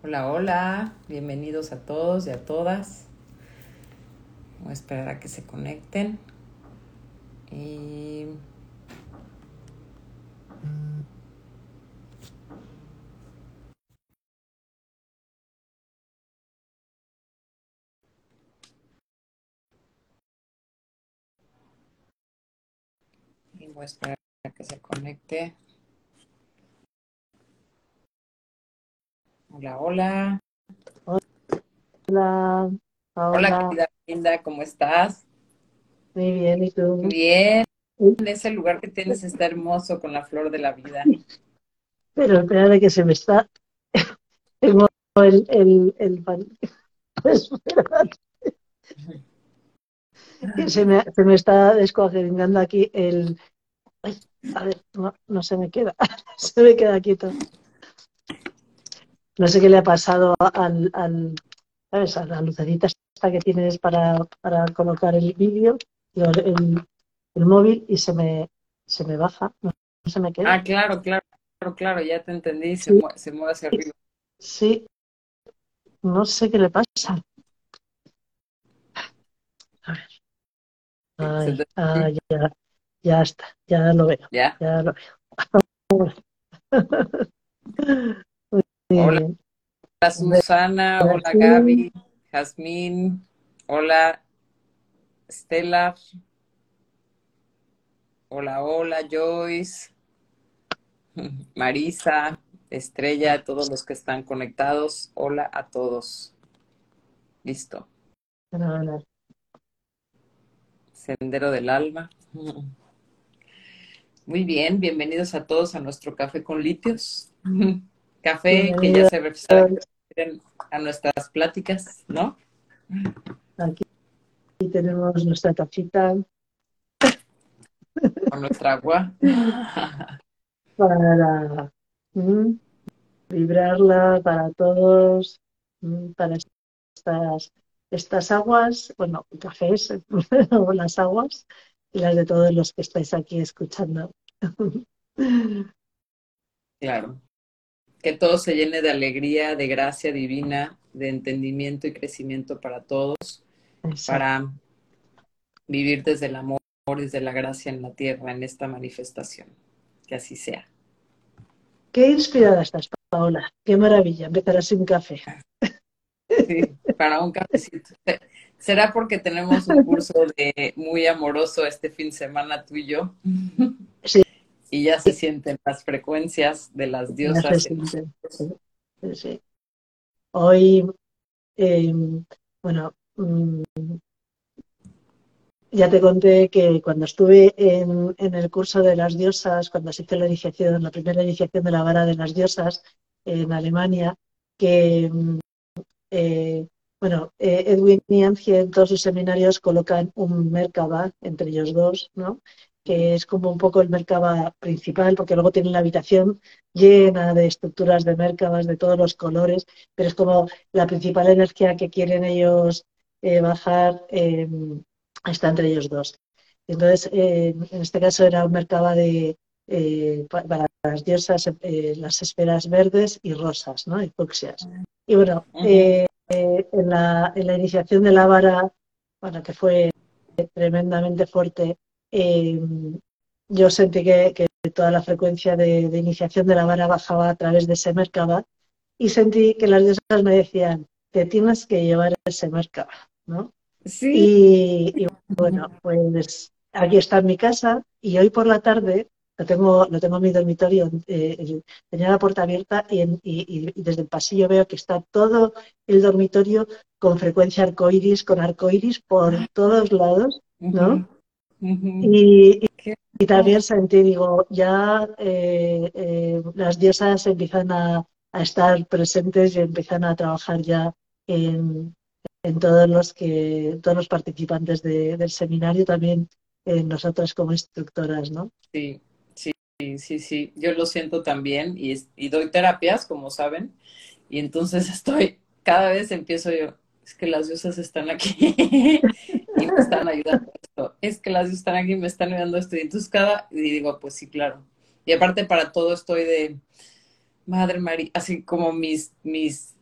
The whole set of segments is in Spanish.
Hola, hola, bienvenidos a todos y a todas. Voy a esperar a que se conecten. Y voy a esperar a que se conecte. Hola, hola. Hola, Hola, Paola. querida Linda, ¿cómo estás? Muy bien, ¿y tú? Bien. Ese lugar que tienes está hermoso con la flor de la vida. Pero espérate que se me está. Tengo el, el, el que se me, se me está descuajeringando aquí el. Ay, a ver, no, no se me queda. Se me queda quieto. No sé qué le ha pasado al, al, ¿sabes? A la lucecita esta que tienes para, para colocar el vídeo, el, el móvil, y se me, se me baja, no, se me queda. Ah, claro, claro, claro, claro, ya te entendí. Se Sí, mue- se mueve hacia arriba. sí, no sé qué le pasa. A ver. Ay, te- ah, ya, ya está, ya lo veo, Ya. ya lo veo. Hola, bien. Susana. Hola, Gaby. Jazmín. Hola, Estela. Hola, hola, Joyce. Marisa, Estrella, todos los que están conectados. Hola a todos. Listo. Sendero del alma. Muy bien, bienvenidos a todos a nuestro café con litios. Café que ya se refieren a nuestras pláticas, ¿no? Aquí tenemos nuestra tacita Con nuestra agua. para mm, vibrarla para todos, mm, para estas, estas aguas, bueno, cafés o las aguas y las de todos los que estáis aquí escuchando. Claro. Que todo se llene de alegría, de gracia divina, de entendimiento y crecimiento para todos, Exacto. para vivir desde el amor, desde la gracia en la tierra, en esta manifestación. Que así sea. Qué inspirada estás, Paola. Qué maravilla. Empezar así un café. Sí, para un cafecito. ¿Será porque tenemos un curso de muy amoroso este fin de semana tú y yo? Sí, Y ya se sienten las frecuencias de las diosas. Sí, sí. Hoy, eh, bueno, mm, ya te conté que cuando estuve en, en el curso de las diosas, cuando se hizo la iniciación, la primera iniciación de la vara de las diosas en Alemania, que mm, eh, bueno, eh, Edwin y Angie en todos sus seminarios colocan un Merkaba entre ellos dos, ¿no? Que es como un poco el Merkaba principal, porque luego tienen la habitación llena de estructuras de Merkabas de todos los colores, pero es como la principal energía que quieren ellos eh, bajar eh, está entre ellos dos. Entonces, eh, en este caso era un Merkaba de, eh, pa- para las diosas, las esferas verdes y rosas, ¿no? Y fucsias. Y bueno, en la, en la iniciación de la vara, bueno, que fue tremendamente fuerte, eh, yo sentí que, que toda la frecuencia de, de iniciación de la vara bajaba a través de ese Merkaba y sentí que las diosas me decían, te tienes que llevar ese Merkaba, ¿no? Sí. Y, y bueno, pues aquí está en mi casa y hoy por la tarde lo tengo, lo tengo en mi dormitorio, eh, tenía la puerta abierta y, en- y- y- y desde el pasillo veo que está todo el dormitorio con frecuencia arcoiris, con arcoiris por todos lados, ¿no? Y, y- Qué y también sentí, digo, ya eh, eh, las diosas empiezan a, a estar presentes y empiezan a trabajar ya en, en todos los que, todos los participantes de- del seminario, también en nosotras como instructoras, ¿no? Sí, sí, sí, sí, sí. Yo lo siento también y, y doy terapias, como saben, y entonces estoy, cada vez empiezo yo, es que las diosas están aquí y me están ayudando esto, es que las están aquí me están ayudando esto, y entonces y digo, pues sí, claro. Y aparte para todo estoy de, Madre María, así como mis, mis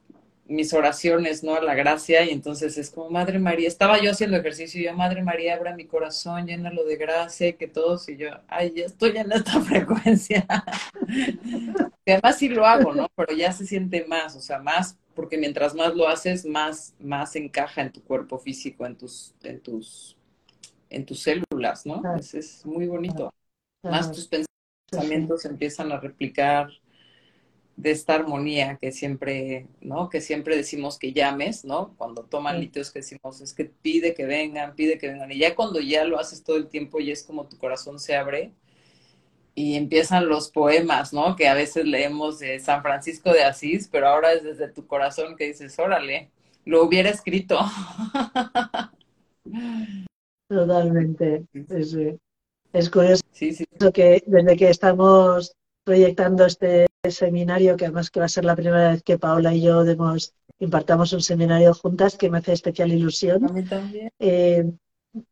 mis oraciones, ¿no? A la gracia, y entonces es como, Madre María, estaba yo haciendo ejercicio y yo, Madre María, abra mi corazón, llénalo de gracia, y que todos, y yo, ay, ya estoy en esta frecuencia. y además sí lo hago, ¿no? Pero ya se siente más, o sea, más, porque mientras más lo haces, más, más encaja en tu cuerpo físico, en tus, en tus, en tus células, ¿no? es muy bonito. Más tus pensamientos empiezan a replicar de esta armonía que siempre, ¿no? Que siempre decimos que llames, ¿no? Cuando toman litios que decimos, es que pide que vengan, pide que vengan. Y ya cuando ya lo haces todo el tiempo y es como tu corazón se abre y empiezan los poemas, ¿no? Que a veces leemos de San Francisco de Asís, pero ahora es desde tu corazón que dices, órale, lo hubiera escrito. Totalmente. Es, es curioso sí. que desde que estamos proyectando este seminario, que además que va a ser la primera vez que Paola y yo demos, impartamos un seminario juntas, que me hace especial ilusión. A mí también. Eh,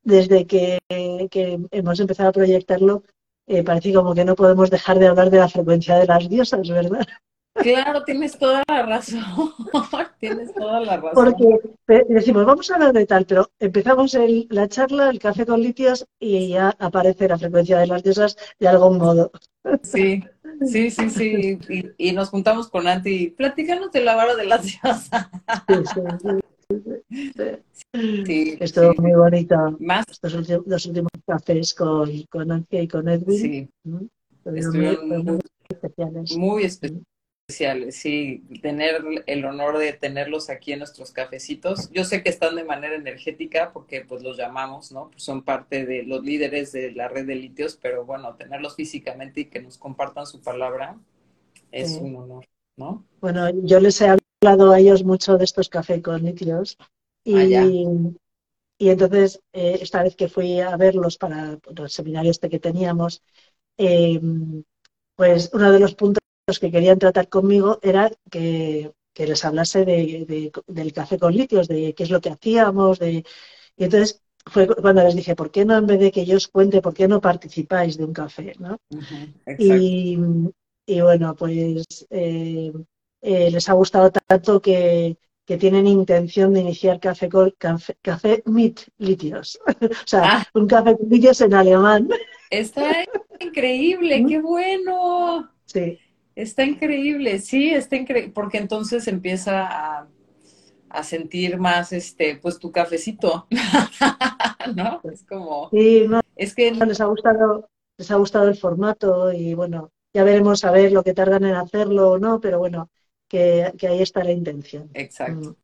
desde que, hemos empezado a proyectarlo, eh, parece como que no podemos dejar de hablar de la frecuencia de las diosas, ¿verdad? Claro, tienes toda la razón. tienes toda la razón. Porque decimos, vamos a hablar de tal, pero empezamos el, la charla, el café con litios, y ya aparece la frecuencia de las diosas de algún modo. Sí, sí, sí, sí. Y, nos juntamos con Anti, platícanos de la vara de las diosas. Sí, sí, sí. Estuvo muy bonito. Más. Estos últimos, los últimos cafés con, con Anti y con Edwin. Sí. Estuvieron muy, especiales. Muy especiales especiales, sí, tener el honor de tenerlos aquí en nuestros cafecitos. Yo sé que están de manera energética porque pues los llamamos, ¿no? Pues son parte de los líderes de la red de litios, pero bueno, tenerlos físicamente y que nos compartan su palabra es un honor, ¿no? Bueno, yo les he hablado a ellos mucho de estos cafés con litios y, ah, y entonces eh, esta vez que fui a verlos para el seminario este que teníamos, eh, pues uno de los puntos los que querían tratar conmigo era que, les hablase de, del café con litios, de qué es lo que hacíamos, de... y entonces fue cuando les dije, ¿por qué no en vez de que yo os cuente, por qué no participáis de un café? ¿no? y, bueno, pues eh, eh, les ha gustado tanto que, tienen intención de iniciar café con café, café mit litios, o sea, ah. un café con litios en alemán. Está increíble, qué bueno. Sí. Está increíble, sí, está increíble, porque entonces empieza a, sentir más, este, pues tu cafecito, ¿no? Es como, sí, es que les ha gustado, les ha gustado el formato y bueno, ya veremos a ver lo que tardan en hacerlo o no, pero bueno, que, ahí está la intención. Exacto. Mm.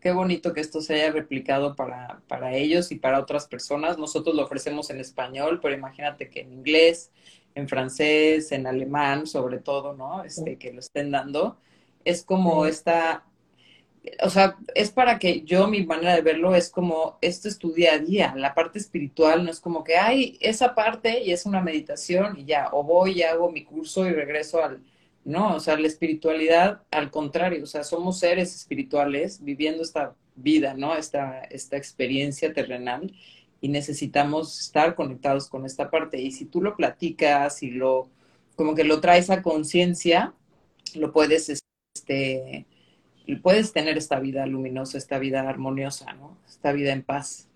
Qué bonito que esto se haya replicado para, para ellos y para otras personas. Nosotros lo ofrecemos en español, pero imagínate que en inglés, en francés, en alemán, sobre todo, ¿no? Este, que lo estén dando. Es como esta, o sea, es para que yo, mi manera de verlo es como, esto es tu día a día, la parte espiritual no es como que hay esa parte y es una meditación y ya, o voy y hago mi curso y regreso al, no, o sea, la espiritualidad, al contrario, o sea, somos seres espirituales viviendo esta vida, ¿no? Esta, esta experiencia terrenal y necesitamos estar conectados con esta parte. Y si tú lo platicas y lo, como que lo traes a conciencia, lo puedes, este, puedes tener esta vida luminosa, esta vida armoniosa, ¿no? Esta vida en paz,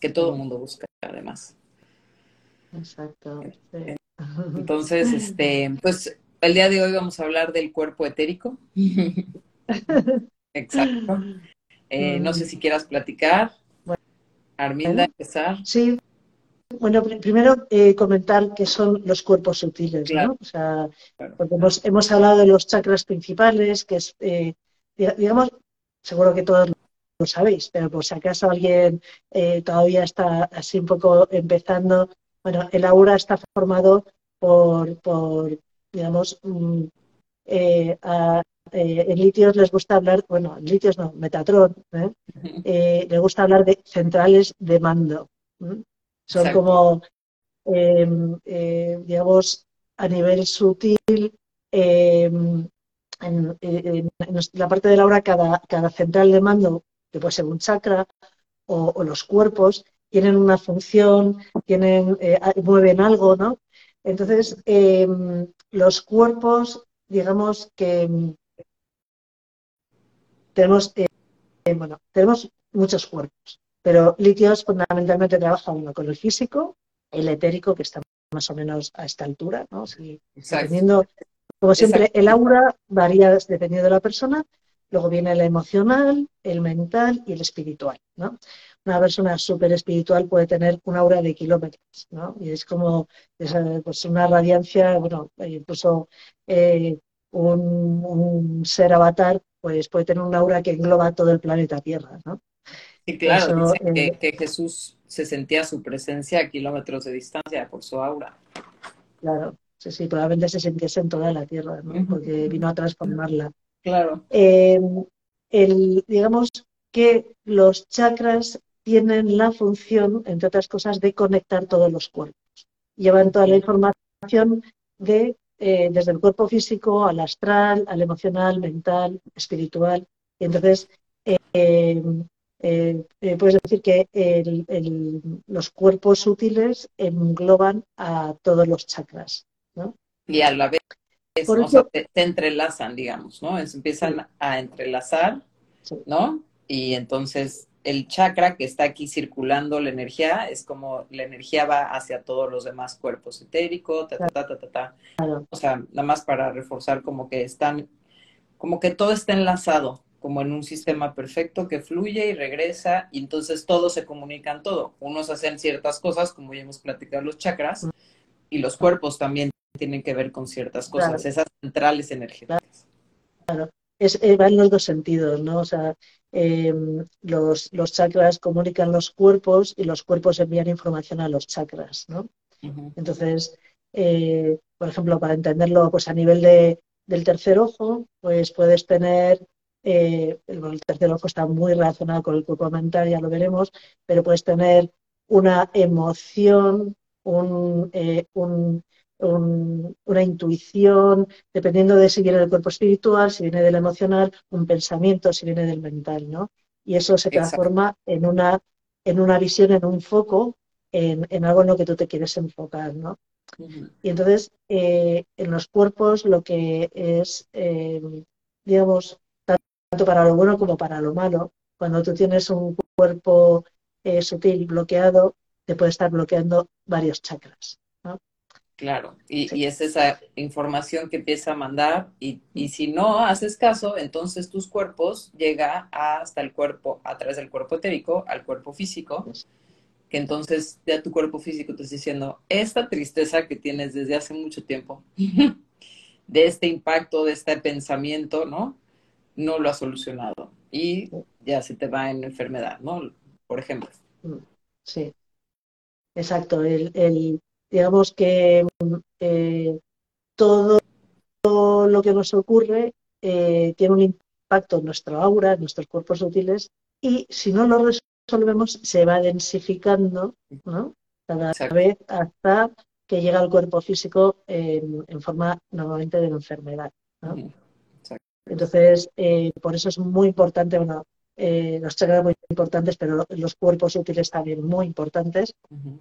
que todo el mundo busca, además. Exacto. Eh, entonces, este, pues el día de hoy vamos a hablar del cuerpo etérico. Exacto. Eh, no sé si quieras platicar. Arminda, empezar. Sí. Bueno, primero eh, comentar qué son los cuerpos sutiles, ¿no? O sea, porque hemos, hablado de los chakras principales, que es, eh, digamos, seguro que todos lo sabéis, pero por si acaso alguien eh, todavía está así un poco empezando, bueno, el aura está formado por, por digamos, a, eh, en litios les gusta hablar, bueno, en litios no, Metatron, ¿eh? eh les gusta hablar de centrales de mando. Son como, em, eh, digamos, a nivel sutil, em, en, la parte de la hora, cada, cada central de mando, que puede ser un chakra, o, los cuerpos, tienen una función, tienen, mueven algo, ¿no? Entonces, em, los cuerpos, digamos que tenemos, eh, bueno, tenemos muchos cuerpos, pero litios fundamentalmente trabaja uno con el físico, el etérico, que está más o menos a esta altura, ¿no? dependiendo, como siempre, el aura varía dependiendo de la persona, luego viene el emocional, el mental y el espiritual, ¿no? Una persona súper espiritual puede tener un aura de kilómetros, ¿no? Y es como pues una radiancia, bueno, incluso eh, un, ser avatar pues puede tener un aura que engloba todo el planeta Tierra, ¿no? Sí, claro, eh, que, Jesús se sentía su presencia a kilómetros de distancia por su aura. Claro, sí, sí, probablemente se sintiese en toda la Tierra, ¿no? Porque vino a transformarla. Claro. Em, el, digamos que los chakras tienen la función, entre otras cosas, de conectar todos los cuerpos. Llevan toda la información de eh, desde el cuerpo físico al astral, al emocional, mental, espiritual. Y entonces, eh, eh, puedes decir que los cuerpos sutiles engloban a todos los chakras. ¿no? Y a la vez se, entrelazan, digamos, ¿no? empiezan a entrelazar, ¿no? Y entonces el chakra que está aquí circulando la energía es como la energía va hacia todos los demás cuerpos etéricos, ta, ta, ta, ta, ta, O sea, nada más para reforzar como que están, como que todo está enlazado, como en un sistema perfecto que fluye y regresa, y entonces todos se comunican todo. Unos hacen ciertas cosas, como ya hemos platicado los chakras, y los cuerpos también tienen que ver con ciertas cosas, esas centrales energéticas. Claro. Es, eh, va en los dos sentidos, ¿no? O sea, Em, los, los, chakras comunican los cuerpos y los cuerpos envían información a los chakras, ¿no? Entonces, eh, por ejemplo, para entenderlo pues a nivel de, del tercer ojo, pues puedes tener, eh, el tercer ojo está muy relacionado con el cuerpo mental, ya lo veremos, pero puedes tener una emoción, un, eh, un una intuición, dependiendo de si viene del cuerpo espiritual, si viene del emocional, un pensamiento, si viene del mental, ¿no? Y eso se transforma en una, en una visión, en un foco, en, algo en lo que tú te quieres enfocar, ¿no? Y entonces, eh, en los cuerpos lo que es, eh, digamos, tanto para lo bueno como para lo malo, cuando tú tienes un cuerpo eh, sutil bloqueado, te puede estar bloqueando varios chakras. Claro, y, es esa información que empieza a mandar y, si no haces caso, entonces tus cuerpos llega hasta el cuerpo, a través del cuerpo etérico, al cuerpo físico, que entonces ya tu cuerpo físico te está diciendo, esta tristeza que tienes desde hace mucho tiempo, de este impacto, de este pensamiento, ¿no? No lo ha solucionado y ya se te va en enfermedad, ¿no? Por ejemplo. Sí, exacto. el, digamos que eh, todo, lo que nos ocurre eh, tiene un impacto en nuestra aura, en nuestros cuerpos sutiles, y si no lo resolvemos, se va densificando ¿no? cada vez hasta que llega al cuerpo físico en, forma normalmente de enfermedad. Entonces, eh, por eso es muy importante, bueno, los chakras muy importantes, pero los cuerpos útiles también muy importantes,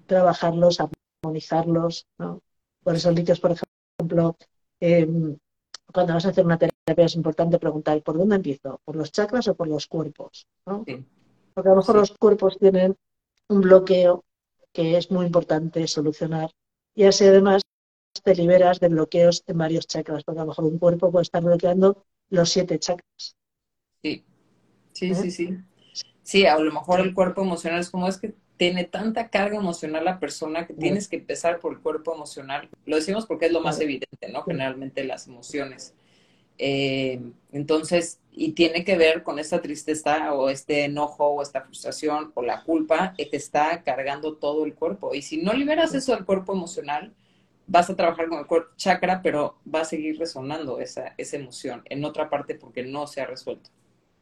trabajarlos a armonizarlos. ¿no? Por eso, litios, por ejemplo, em, cuando vas a hacer una terapia es importante preguntar, ¿por dónde empiezo? ¿Por los chakras o por los cuerpos? Porque a lo mejor los cuerpos tienen un bloqueo que es muy importante solucionar. Y así además te liberas de bloqueos en varios chakras, porque a lo mejor un cuerpo puede estar bloqueando los siete chakras. Sí, sí, ¿Eh? sí, sí. Sí, a lo mejor el cuerpo emocional es como es que tiene tanta carga emocional la persona que tienes que empezar por el cuerpo emocional. Lo decimos porque es lo más evidente, ¿no? Generalmente las emociones. Eh, entonces, y tiene que ver con esta tristeza o este enojo o esta frustración o la culpa que está cargando todo el cuerpo. Y si no liberas eso del cuerpo emocional, vas a trabajar con el cuerpo chakra, pero va a seguir resonando esa, esa emoción en otra parte porque no se ha resuelto.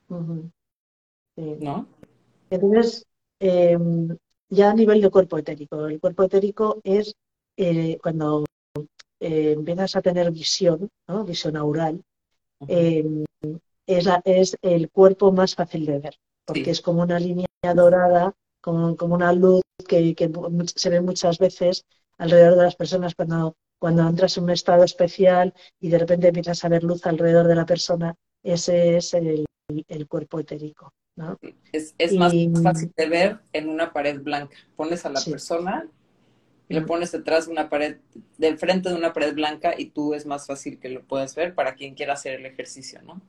¿No? Entonces, em, ya a nivel de cuerpo etérico. El cuerpo etérico es eh, cuando eh, empiezas a tener visión, ¿no? visión aural, em, es, es, el cuerpo más fácil de ver, porque es como una línea dorada, como, como una luz que, se ve muchas veces alrededor de las personas cuando, cuando entras en un estado especial y de repente empiezas a ver luz alrededor de la persona. Ese es el, el cuerpo etérico. ¿No? Es, más fácil de ver en una pared blanca. Pones a la persona y le pones detrás de una pared, del frente de una pared blanca y tú es más fácil que lo puedas ver para quien quiera hacer el ejercicio, ¿no?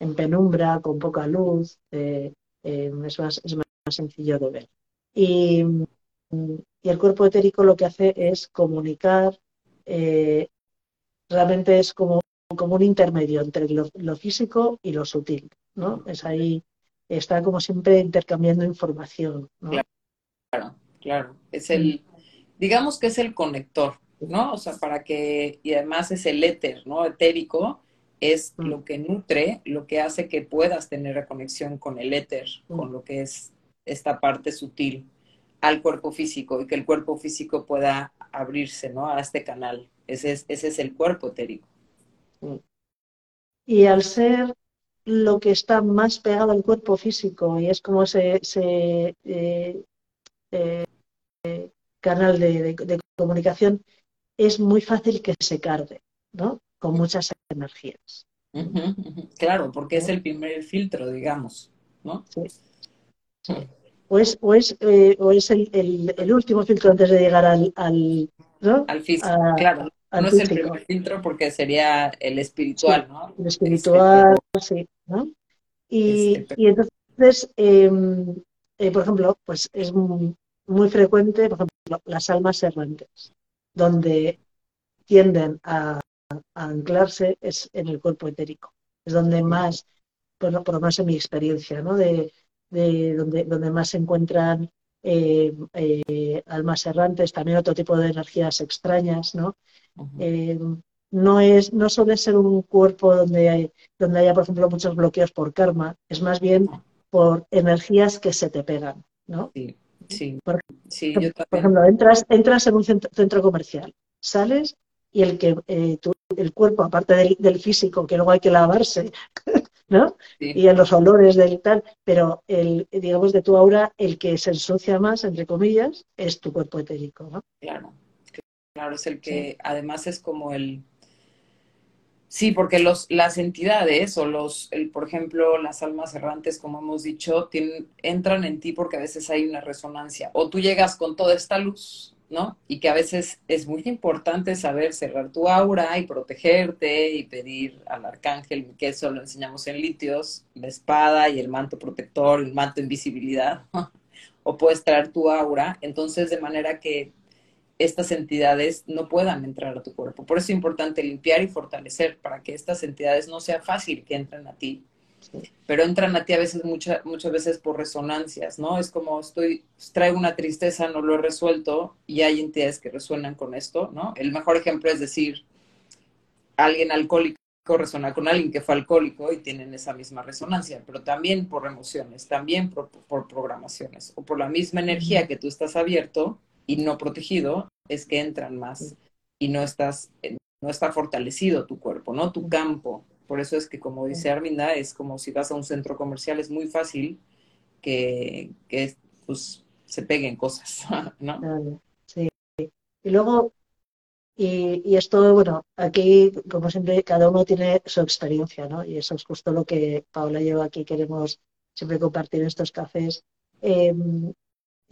En penumbra, con poca luz, eh, eh, es, más, es más sencillo de ver. Y, el cuerpo etérico lo que hace es comunicar, eh, realmente es como, como un intermedio entre lo, físico y lo sutil, ¿no? Es ahí, está como siempre intercambiando información, Claro, claro, es el, digamos que es el conector, ¿no? O sea, para que, y además es el éter, ¿no? Etérico, es mm. lo que nutre, lo que hace que puedas tener la conexión con el éter, mm. con lo que es esta parte sutil al cuerpo físico y que el cuerpo físico pueda abrirse ¿no? a este canal. Ese es, ese es el cuerpo etérico. Mm. Y al ser lo que está más pegado al cuerpo físico y es como ese, eh, eh, canal de, comunicación, es muy fácil que se cargue, ¿no? Con muchas energías. Claro, porque es el primer filtro, digamos, ¿no? Sí. O es, o es, eh, o es el, el, último filtro antes de llegar al, al, ¿no? al físico, claro. no es el primer filtro porque sería el espiritual, ¿no? El espiritual, sí, ¿no? Y, este, y entonces, em, eh, por ejemplo, pues es muy, frecuente, por ejemplo, las almas errantes, donde tienden a, anclarse es en el cuerpo etérico. Es donde más, bueno, por lo menos en mi experiencia, ¿no? De, de donde, donde más se encuentran eh, eh, almas errantes, también otro tipo de energías extrañas, ¿no? Eh, no, es, no suele ser un cuerpo donde, hay, donde haya, por ejemplo, muchos bloqueos por karma, es más bien por energías que se te pegan, ¿no? Sí, sí. Por, ejemplo, entras, entras en un centro, comercial, sales y el que el cuerpo, aparte del, del, físico, que luego hay que lavarse, ¿no? Y en los olores del tal, pero el, digamos, de tu aura, el que se ensucia más, entre comillas, es tu cuerpo etérico, ¿no? Claro, claro, es el que además es como el... Sí, porque los, las entidades o los, el, por ejemplo, las almas errantes, como hemos dicho, tienen, entran en ti porque a veces hay una resonancia. O tú llegas con toda esta luz, ¿no? Y que a veces es muy importante saber cerrar tu aura y protegerte y pedir al arcángel, que eso lo enseñamos en litios, la espada y el manto protector, el manto invisibilidad, o puedes traer tu aura, entonces de manera que estas entidades no puedan entrar a tu cuerpo. Por eso es importante limpiar y fortalecer para que estas entidades no sea fácil que entren a ti pero entran a ti a veces, muchas muchas veces por resonancias, ¿no? Es como estoy, traigo una tristeza, no lo he resuelto y hay entidades que resuenan con esto, ¿no? El mejor ejemplo es decir, alguien alcohólico resuena con alguien que fue alcohólico y tienen esa misma resonancia, pero también por emociones, también por, por programaciones o por la misma energía que tú estás abierto y no protegido, es que entran más y no estás, no está fortalecido tu cuerpo, ¿no? Tu campo por eso es que, como dice Arminda, es como si vas a un centro comercial, es muy fácil que, pues, se peguen cosas, ¿no? Sí. Y luego, y, esto, bueno, aquí, como siempre, cada uno tiene su experiencia, ¿no? Y eso es justo lo que Paula y yo aquí queremos siempre compartir en estos cafés. Em,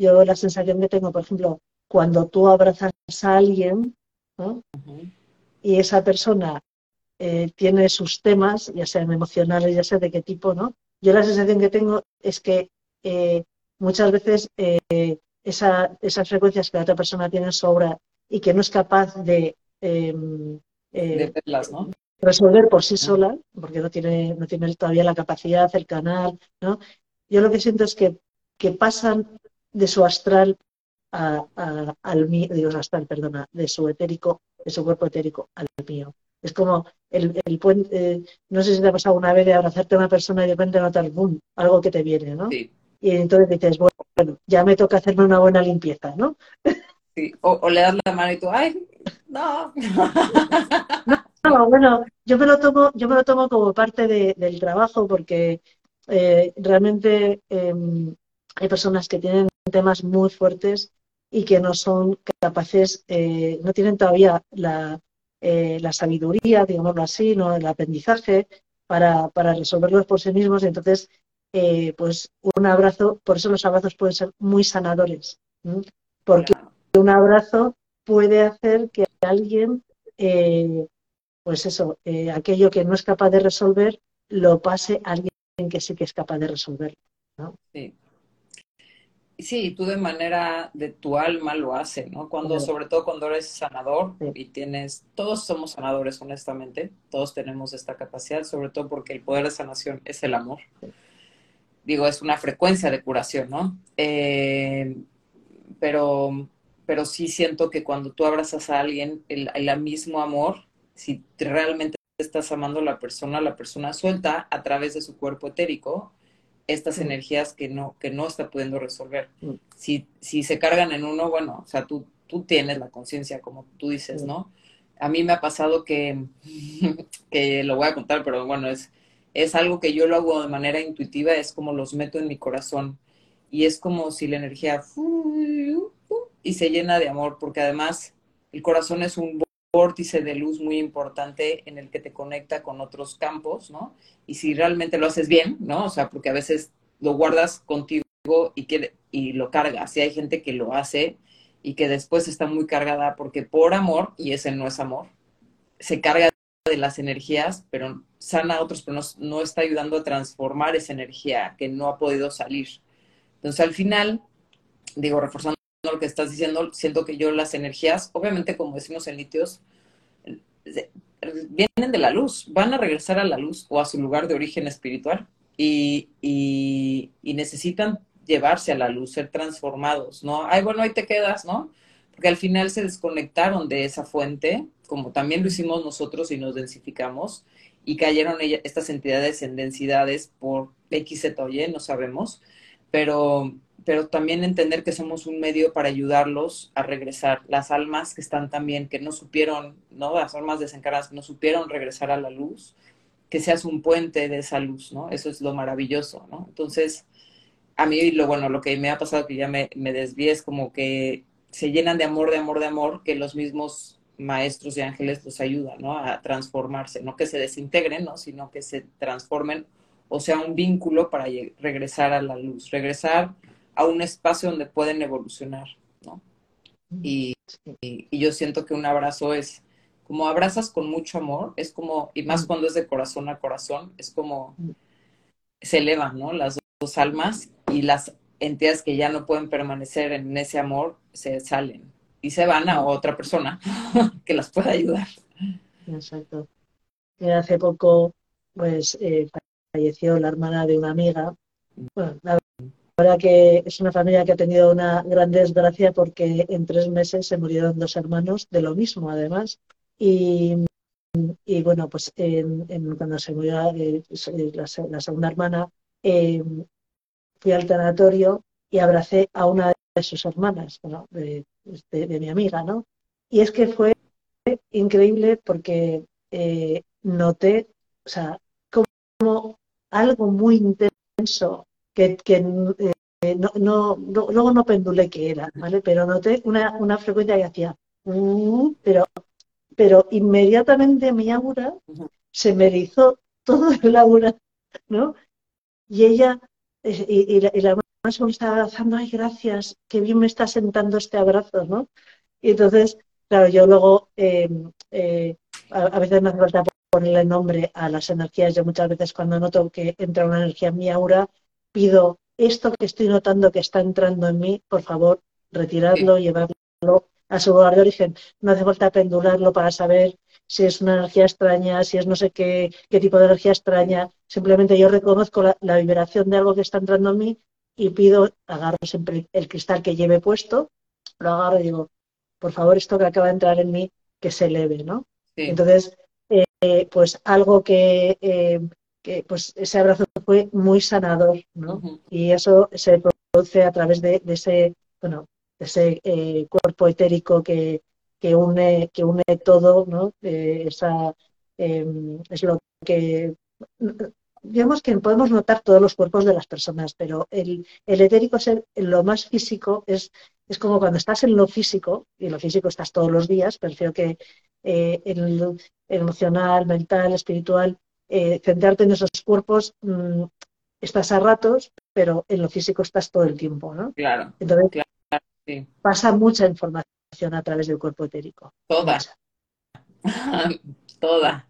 yo la sensación que tengo, por ejemplo, cuando tú abrazas a alguien, ¿no? Y esa persona eh, tiene sus temas, ya sean emocionales, ya sea de qué tipo, ¿no? Yo la sensación que tengo es que eh, muchas veces eh, esa, esas frecuencias que la otra persona tiene en su obra y que no es capaz de, em, resolver por sí sola, porque no tiene, no tiene todavía la capacidad, el canal, ¿no? Yo lo que siento es que, que pasan de su astral al mío, digo astral, perdona, de su etérico, de su cuerpo etérico al mío. Es como el, el puente, eh, no sé si te ha pasado una vez de abrazarte a una persona y de repente notar boom, algo que te viene, ¿no? Sí. Y entonces dices, bueno, ya me toca hacerme una buena limpieza, ¿no? Sí, o, le das la mano y tú, ¡ay! No. no, bueno, yo me lo tomo, yo me lo tomo como parte del trabajo porque eh, realmente em, hay personas que tienen temas muy fuertes y que no son capaces, eh, no tienen todavía la, eh, la sabiduría, digámoslo así, ¿no? el aprendizaje para, para resolverlos por sí mismos. Y entonces, eh, pues un abrazo, por eso los abrazos pueden ser muy sanadores, porque un abrazo puede hacer que alguien, pues eso, aquello que no es capaz de resolver, lo pase a alguien que sí que es capaz de resolverlo. ¿no? Sí. Sí, tú de manera de tu alma lo haces, ¿no? Cuando, sobre todo cuando eres sanador y tienes, todos somos sanadores, honestamente, todos tenemos esta capacidad, sobre todo porque el poder de sanación es el amor. Digo, es una frecuencia de curación, ¿no? Eh, pero, pero sí siento que cuando tú abrazas a alguien, el, el mismo amor, si realmente estás amando a la persona, la persona suelta a través de su cuerpo etérico estas energías que no, que no está pudiendo resolver. Si, si se cargan en uno, bueno, o sea, tú, tú tienes la conciencia, como tú dices, ¿no? A mí me ha pasado que, que lo voy a contar, pero bueno, es, es algo que yo lo hago de manera intuitiva, es como los meto en mi corazón y es como si la energía y se llena de amor, porque además el corazón es un vórtice de luz muy importante en el que te conecta con otros campos, ¿no? Y si realmente lo haces bien, ¿no? O sea, porque a veces lo guardas contigo y, que, y lo cargas. Y hay gente que lo hace y que después está muy cargada porque por amor, y ese no es amor, se carga de las energías, pero sana a otros, pero no, no está ayudando a transformar esa energía que no ha podido salir. Entonces, al final, digo, reforzando lo que estás diciendo, siento que yo las energías, obviamente como decimos en litios, vienen de la luz, van a regresar a la luz o a su lugar de origen espiritual y, y, necesitan llevarse a la luz, ser transformados, ¿no? Ay, bueno, ahí te quedas, ¿no? Porque al final se desconectaron de esa fuente, como también lo hicimos nosotros y nos densificamos, y cayeron estas entidades en densidades por X, Z o Y, no sabemos, pero pero también entender que somos un medio para ayudarlos a regresar. Las almas que están también, que no supieron, ¿no? Las almas desencarnadas que no supieron regresar a la luz, que seas un puente de esa luz, ¿no? Eso es lo maravilloso, ¿no? Entonces, a mí lo bueno, lo que me ha pasado que ya me, me es como que se llenan de amor, de amor, de amor, que los mismos maestros y ángeles los ayudan, ¿no? A transformarse, no que se desintegren, ¿no? Sino que se transformen o sea un vínculo para regresar a la luz, regresar a un espacio donde pueden evolucionar, ¿no? Y, yo siento que un abrazo es como abrazas con mucho amor, es como, y más cuando es de corazón a corazón, es como se elevan, ¿no? Las dos almas y las entidades que ya no pueden permanecer en ese amor se salen y se van a otra persona que las pueda ayudar. Exacto. Hace poco, pues, eh, falleció la hermana de una amiga. Bueno, la verdad que es una familia que ha tenido una gran desgracia porque en tres meses se murieron dos hermanos de lo mismo, además. Y, bueno, pues cuando se murió eh, la, segunda hermana, eh, fui al tanatorio y abracé a una de sus hermanas, de, mi amiga, ¿no? Y es que fue increíble porque eh, noté, o sea, como algo muy intenso que, eh, no, no, luego no pendulé que era, ¿vale? Pero noté una, una frecuencia que hacía, mm", pero, pero inmediatamente mi aura se me erizó todo el aura, ¿no? Y ella, eh, y, la, y la hermana me estaba abrazando, ay, gracias, qué bien me está sentando este abrazo, ¿no? Y entonces, claro, yo luego, em, eh, a, veces me hace falta ponerle nombre a las energías. Yo muchas veces cuando noto que entra una energía en mi aura, pido esto que estoy notando que está entrando en mí, por favor, retirarlo, llevarlo a su lugar de origen. No hace falta pendularlo para saber si es una energía extraña, si es no sé qué, qué tipo de energía extraña. Simplemente yo reconozco la, vibración de algo que está entrando en mí y pido, agarro siempre el cristal que lleve puesto, lo agarro y digo, por favor, esto que acaba de entrar en mí, que se eleve, ¿no? Entonces, eh, pues algo que, eh, que, pues ese abrazo fue muy sanador, ¿no? Y eso se produce a través de, ese, bueno, ese eh, cuerpo etérico que, que, une, que une todo, ¿no? esa, em, es lo que digamos que podemos notar todos los cuerpos de las personas, pero el, el etérico es lo más físico, es, es como cuando estás en lo físico, y en lo físico estás todos los días, prefiero que eh, el, emocional, mental, espiritual, eh, centrarte en esos cuerpos, mm, estás a ratos, pero en lo físico estás todo el tiempo, ¿no? Claro. Entonces, claro, pasa mucha información a través del cuerpo etérico. Toda. Toda.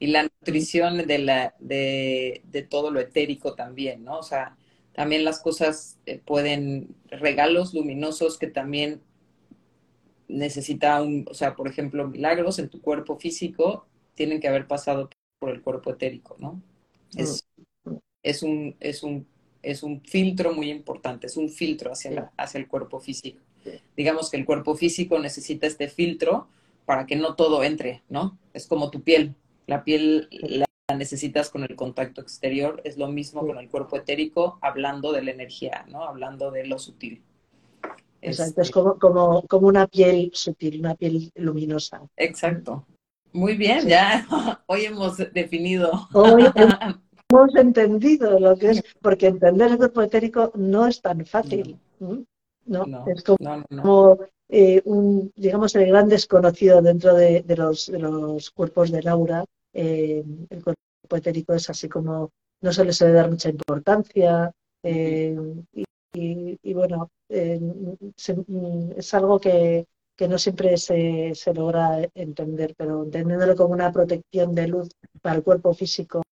Y la nutrición de, la, de, de, todo lo etérico también, ¿no? O sea, también las cosas eh, pueden, regalos luminosos que también necesita un, o sea, por ejemplo, milagros en tu cuerpo físico tienen que haber pasado por el cuerpo etérico, ¿no? Es, mm. es, un, es, un, es un filtro muy importante, es un filtro hacia, hacia el cuerpo físico. Digamos que el cuerpo físico necesita este filtro para que no todo entre, ¿no? Es como tu piel. La piel la necesitas con el contacto exterior, es lo mismo con el cuerpo etérico, hablando de la energía, ¿no? Hablando de lo sutil. Exacto, es este como, como, como una piel sutil, una piel luminosa. Exacto. Muy bien, ya hoy hemos definido. Hoy hemos entendido lo que es, porque entender el cuerpo etérico no es tan fácil. No, es como, eh, un, digamos, el gran desconocido dentro de, los, de los, cuerpos de Laura. Eh, el cuerpo etérico es así como no se le suele dar mucha importancia eh, y, bueno, es algo que, que no siempre se, se, logra entender, pero entendiéndolo como una protección de luz para el cuerpo físico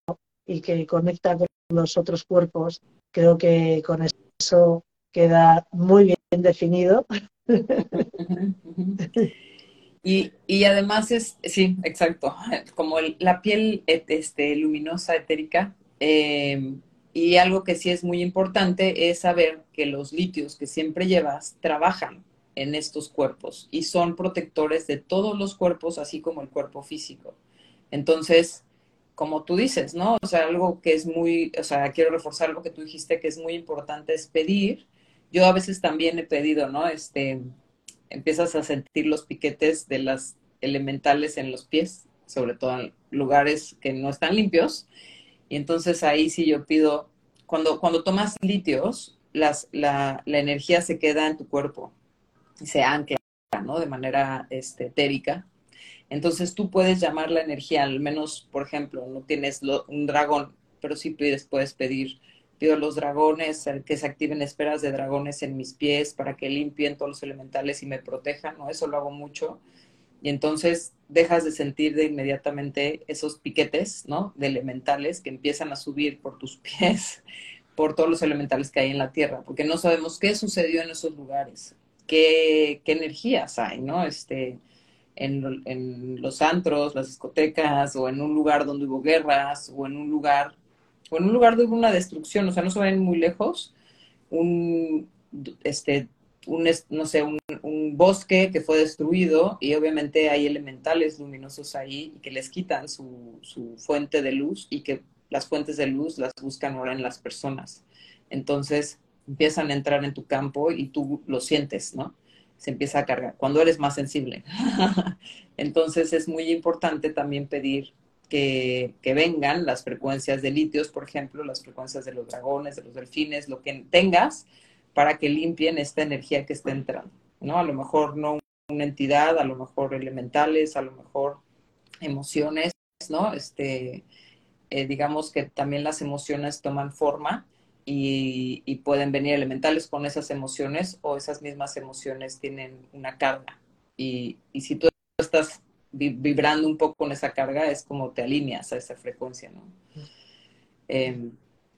y que conecta con los otros cuerpos, creo que con eso queda muy bien definido. Y, y, además es, sí, exacto, como la piel este, luminosa, etérica. Eh, y algo que sí es muy importante es saber que los litios que siempre llevas trabajan en estos cuerpos y son protectores de todos los cuerpos, así como el cuerpo físico. Entonces, como tú dices, ¿no? O sea, algo que es muy, o sea, quiero reforzar algo que tú dijiste que es muy importante es pedir. Yo a veces también he pedido, ¿no? Este, empiezas a sentir los piquetes de las elementales en los pies, sobre todo en lugares que no están limpios. Y entonces ahí sí yo pido, cuando, cuando tomas litios, la, la energía se queda en tu cuerpo se ancla, ¿no? De manera este, etérica. Entonces tú puedes llamar la energía, al menos, por ejemplo, no tienes un dragón, pero sí pides, puedes pedir, pido los dragones, que se activen esperas de dragones en mis pies para que limpien todos los elementales y me protejan, ¿no? Eso lo hago mucho. Y entonces dejas de sentir de inmediatamente esos piquetes, ¿no? De elementales que empiezan a subir por tus pies, por todos los elementales que hay en la tierra, porque no sabemos qué sucedió en esos lugares qué, energías hay, ¿no? Este, en, los antros, las discotecas, o en un lugar donde hubo guerras, o en un lugar, o en un lugar donde hubo una destrucción, o sea, no se ven muy lejos, un, este, un, no sé, un, bosque que fue destruido y obviamente hay elementales luminosos ahí que les quitan su, fuente de luz y que las fuentes de luz las buscan ahora en las personas. Entonces, empiezan a entrar en tu campo y tú lo sientes, ¿no? Se empieza a cargar, cuando eres más sensible. Entonces es muy importante también pedir que, que, vengan las frecuencias de litios, por ejemplo, las frecuencias de los dragones, de los delfines, lo que tengas, para que limpien esta energía que está entrando, ¿no? A lo mejor no una entidad, a lo mejor elementales, a lo mejor emociones, ¿no? Este, eh, digamos que también las emociones toman forma y, pueden venir elementales con esas emociones o esas mismas emociones tienen una carga. Y, si tú estás vibrando un poco con esa carga, es como te alineas a esa frecuencia, ¿no? Em,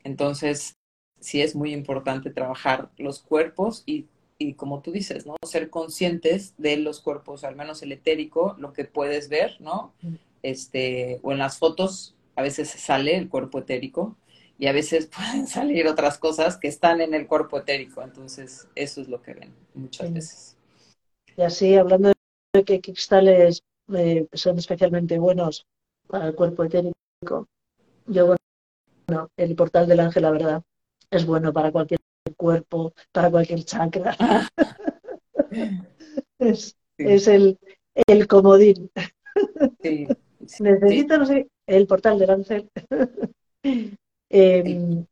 entonces, sí es muy importante trabajar los cuerpos y, y, como tú dices, ¿no? Ser conscientes de los cuerpos, al menos el etérico, lo que puedes ver, ¿no? Este, o en las fotos a veces sale el cuerpo etérico, y a veces pueden salir otras cosas que están en el cuerpo etérico. Entonces, eso es lo que ven muchas veces. Y así, hablando de que cristales eh, son especialmente buenos para el cuerpo etérico, yo, bueno, el portal del ángel, la verdad, es bueno para cualquier cuerpo, para cualquier chakra. es, el, el comodín. Sí, Necesito, no sé, el portal del ángel. Em,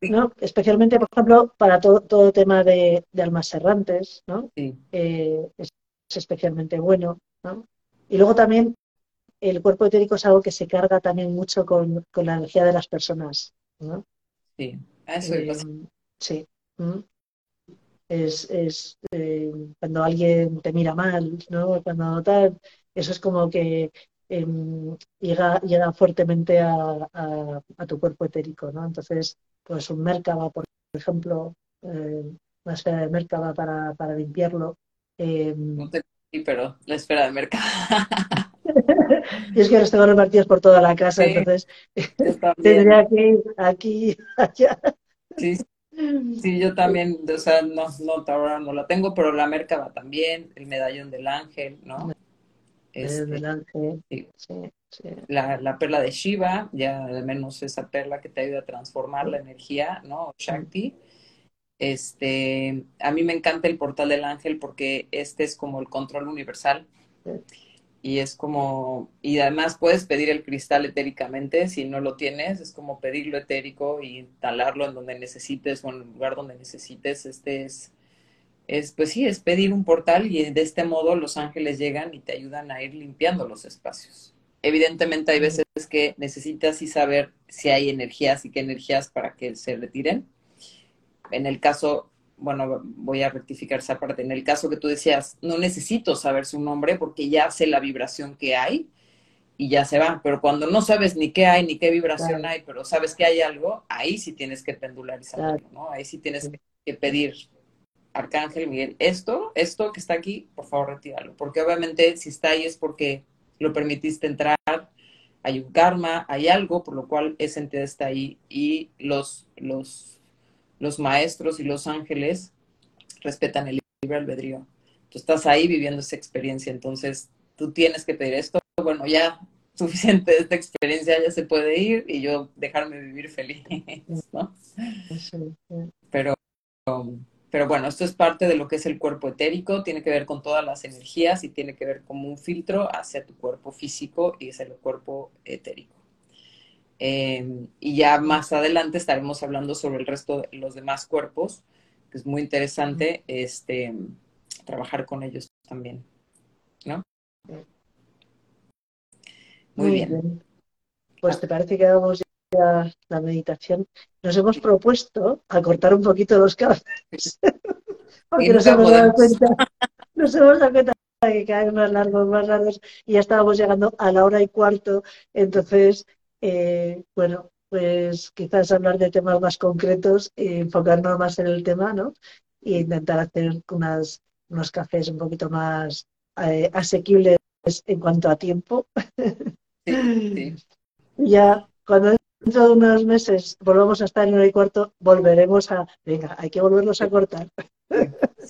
¿no? Especialmente, por ejemplo, para todo, todo tema de, almas errantes, ¿no? Eh, es, especialmente bueno. ¿no? Y luego también el cuerpo etérico es algo que se carga también mucho con, la energía de las personas, ¿no? Sí, eso es. Eh, sí. Es, es eh, cuando alguien te mira mal, ¿no? Cuando tal, eso es como que em, llega, llega fuertemente a, tu cuerpo etérico, ¿no? Entonces, pues un Merkaba, por ejemplo, eh, una esfera de Merkaba para, para limpiarlo. Em, no te pero la esfera de Merkaba. y es que los tengo repartidos por toda la casa, entonces tendría que ir aquí, allá. Sí, sí, yo también, o sea, no, no, ahora no la tengo, pero la Merkaba también, el medallón del ángel, ¿no? El este, del ángel, sí. Sí, La, la, perla de Shiva, ya al menos esa perla que te ayuda a transformar la energía, ¿no? Shakti. Este, a mí me encanta el portal del ángel porque este es como el control universal y es como, y además puedes pedir el cristal etéricamente, si no lo tienes, es como pedirlo etérico y talarlo en donde necesites o en el lugar donde necesites, este es, es, pues sí, es pedir un portal y de este modo los ángeles llegan y te ayudan a ir limpiando los espacios. Evidentemente hay veces que necesitas y saber si hay energías y qué energías para que se retiren. En el caso, bueno, voy a rectificar esa parte. En el caso que tú decías, no necesito saber su nombre porque ya sé la vibración que hay y ya se va. Pero cuando no sabes ni qué hay, ni qué vibración hay, pero sabes que hay algo, ahí sí tienes que pendularizarlo, ¿no? Ahí sí tienes que pedir, Arcángel Miguel, esto, esto que está aquí, por favor, retíralo. Porque obviamente si está ahí es porque lo permitiste entrar, hay un karma, hay algo por lo cual ese entidad está ahí y los, los los maestros y los ángeles respetan el libre albedrío. Tú estás ahí viviendo esa experiencia, entonces tú tienes que pedir esto. Bueno, ya suficiente de esta experiencia, ya se puede ir y yo dejarme vivir feliz, ¿no? Pero, pero bueno, esto es parte de lo que es el cuerpo etérico, tiene que ver con todas las energías y tiene que ver como un filtro hacia tu cuerpo físico y es el cuerpo etérico. Em, y ya más adelante estaremos hablando sobre el resto de los demás cuerpos, que es muy interesante este, trabajar con ellos también. ¿No? Muy, bien. Pues te parece que vamos la meditación. Nos hemos propuesto acortar un poquito los cables. Porque nos hemos dado cuenta, nos hemos dado cuenta que cada vez más largos, más largos, y ya estábamos llegando a la hora y cuarto. Entonces, eh, bueno, pues quizás hablar de temas más concretos y enfocarnos más en el tema, ¿no? E intentar hacer unas, unos cafés un poquito más eh, asequibles en cuanto a tiempo. Sí, Ya cuando dentro de unos meses volvamos a estar en el cuarto, volveremos a, venga, hay que volverlos a cortar.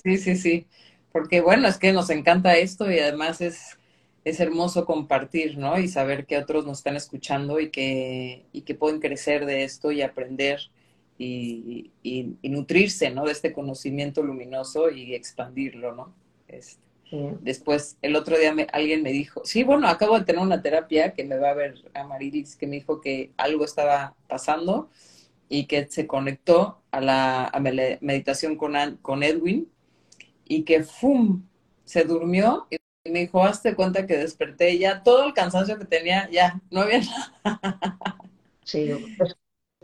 Sí, sí, sí, porque bueno, es que nos encanta esto y además es es hermoso compartir, ¿no? Y saber que otros nos están escuchando y que, y que pueden crecer de esto y aprender y, y, nutrirse, ¿no? De este conocimiento luminoso y expandirlo, ¿no? Este, Después, el otro día me, alguien me dijo, sí, bueno, acabo de tener una terapia que me va a ver Amarilis, que me dijo que algo estaba pasando y que se conectó a la, a meditación con, con Edwin y que ¡fum! se durmió y me dijo, hazte cuenta que desperté ya todo el cansancio que tenía, ya, no había nada. Sí, es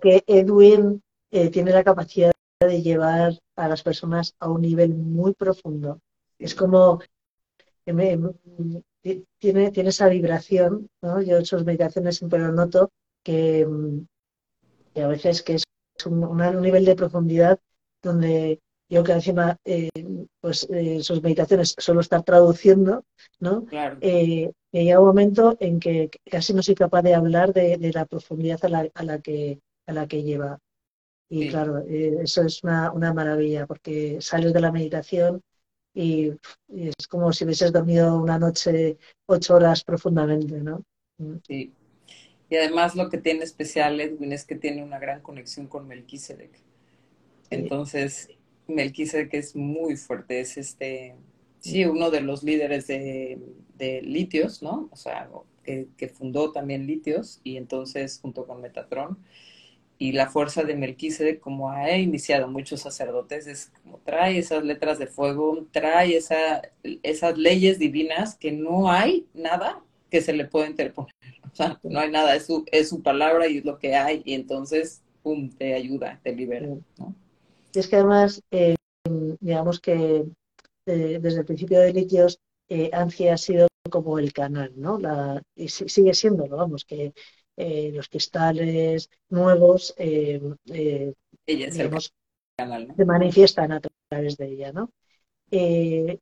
que Edwin eh, tiene la capacidad de llevar a las personas a un nivel muy profundo. Es como, tiene, tiene esa vibración, ¿no? Yo en sus meditaciones siempre lo noto, que, a veces que es un, un nivel de profundidad donde yo que encima eh, pues eh, sus meditaciones solo estar traduciendo, ¿no? Claro. Eh, llega un momento en que casi no soy capaz de hablar de, la profundidad a la, a la, que a la que lleva. Y claro, eh, eso es una, una, maravilla, porque sales de la meditación y, es como si hubieses dormido una noche ocho horas profundamente, ¿no? Mm. Sí. Y además lo que tiene especial Edwin es que tiene una gran conexión con Melquisedec. Entonces, Melquisedec es muy fuerte, es este, sí, uno de los líderes de, litios, ¿no? O sea, que, fundó también litios y entonces junto con Metatron. Y la fuerza de Melquisedec, como ha iniciado muchos sacerdotes, es como trae esas letras de fuego, trae esa, esas leyes divinas que no hay nada que se le puede interponer. O sea, no hay nada, es su, es su palabra y es lo que hay, y entonces, pum, te ayuda, te libera. ¿no? Y es que además, eh, digamos que eh, desde el principio de Litios, eh, ha sido como el canal, ¿no? La, y sigue siendo, vamos, que eh, los cristales nuevos eh, digamos, canal, se manifiestan a través de ella, ¿no?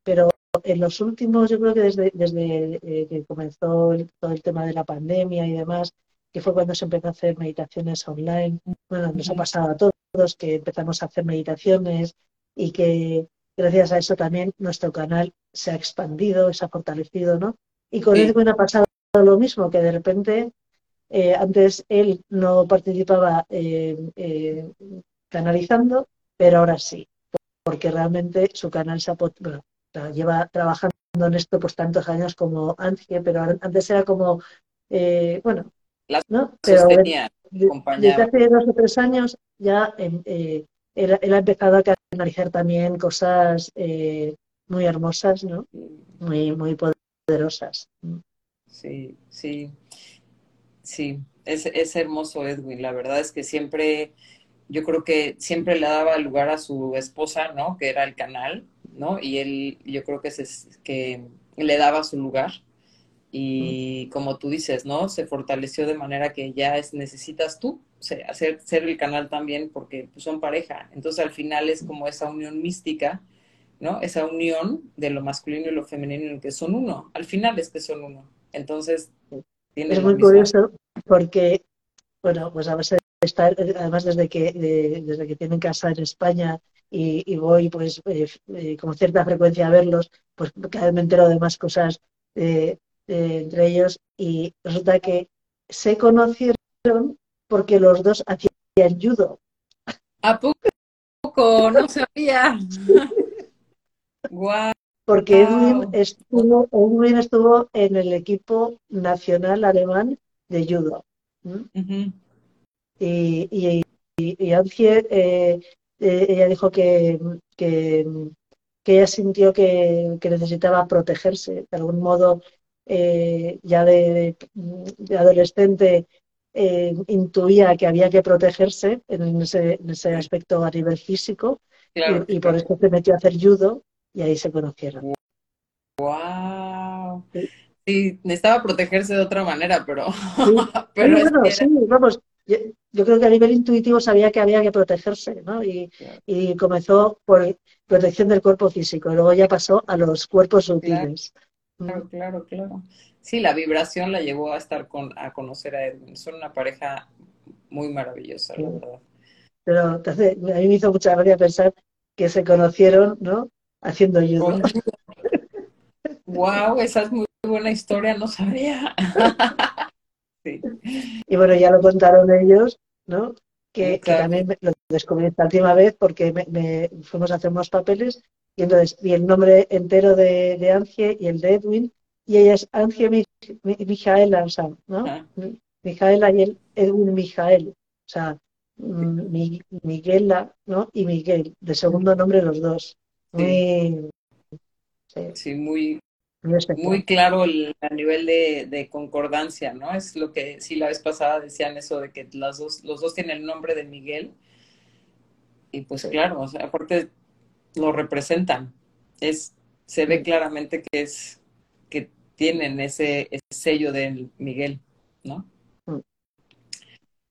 pero en los últimos, yo creo que desde, desde que comenzó todo el tema de la pandemia y demás, que fue cuando se empezó a hacer meditaciones online, bueno, nos ha pasado a todos que empezamos a hacer meditaciones y que gracias a eso también nuestro canal se ha expandido, se ha fortalecido, ¿no? Y con él Edwin ha pasado lo mismo, que de repente eh, antes él no participaba eh, eh, canalizando, pero ahora sí, porque realmente su canal se ha bueno, lleva trabajando en esto pues tantos años como Angie, pero antes era como, bueno, ¿no? Pero desde hace dos o tres años ya él, ha empezado a canalizar también cosas eh, muy hermosas, ¿no? Muy, muy poderosas. Sí, sí, sí, es, es hermoso Edwin, la verdad es que siempre, yo creo que siempre le daba lugar a su esposa, ¿no? Que era el canal, ¿no? Y él, yo creo que, es que le daba su lugar y como tú dices, ¿no? Se fortaleció de manera que ya es, necesitas tú hacer, ser el canal también porque pues, son pareja. Entonces al final es como esa unión mística, ¿no? Esa unión de lo masculino y lo femenino en que son uno. Al final es que son uno. Entonces... Es muy curioso porque, bueno, pues a veces estar, además desde que, desde que tienen casa en España y, voy pues eh, eh, con cierta frecuencia a verlos, pues cada vez me entero de más cosas eh, entre ellos y resulta que se conocieron porque los dos hacían judo. ¿A poco? No sabía. Porque Edwin estuvo, Edwin estuvo en el equipo nacional alemán de judo. Y, y, eh, eh, ella dijo que, que, ella sintió que, necesitaba protegerse. De algún modo, eh, ya de, adolescente, intuía que había que protegerse en ese, aspecto a nivel físico y, por eso se metió a hacer judo y ahí se conocieron. ¡Wow! Sí, necesitaba protegerse de otra manera, pero... pero bueno, sí, vamos, yo, creo que a nivel intuitivo sabía que había que protegerse, ¿no? Y, comenzó por protección del cuerpo físico, y luego ya pasó a los cuerpos sutiles. Claro, claro, claro. Sí, la vibración la llevó a estar con, a conocer a Edwin. Son una pareja muy maravillosa, la verdad. Pero entonces, a mí me hizo mucha gracia pensar que se conocieron, ¿no? Haciendo judo. wow, esa es muy buena historia, no sabía. sí. Y bueno, ya lo contaron ellos, ¿no? Que, también lo descubrí esta última vez porque me, fuimos a hacer unos papeles y entonces vi el nombre entero de, de Angie y el de Edwin, y ella es Angie Mijaela, o sea, ¿no? Mijaela y el Edwin Mijael, o sea, Miguela, ¿no? Y Miguel, de segundo nombre los dos. Muy, sí. muy, muy, claro el, a nivel de, de, concordancia, ¿no? Es lo que sí la vez pasada decían eso de que las dos, los dos tienen el nombre de Miguel. Y pues claro, o sea, aparte lo representan. Es, se ve claramente que es, que tienen ese, sello de Miguel, ¿no?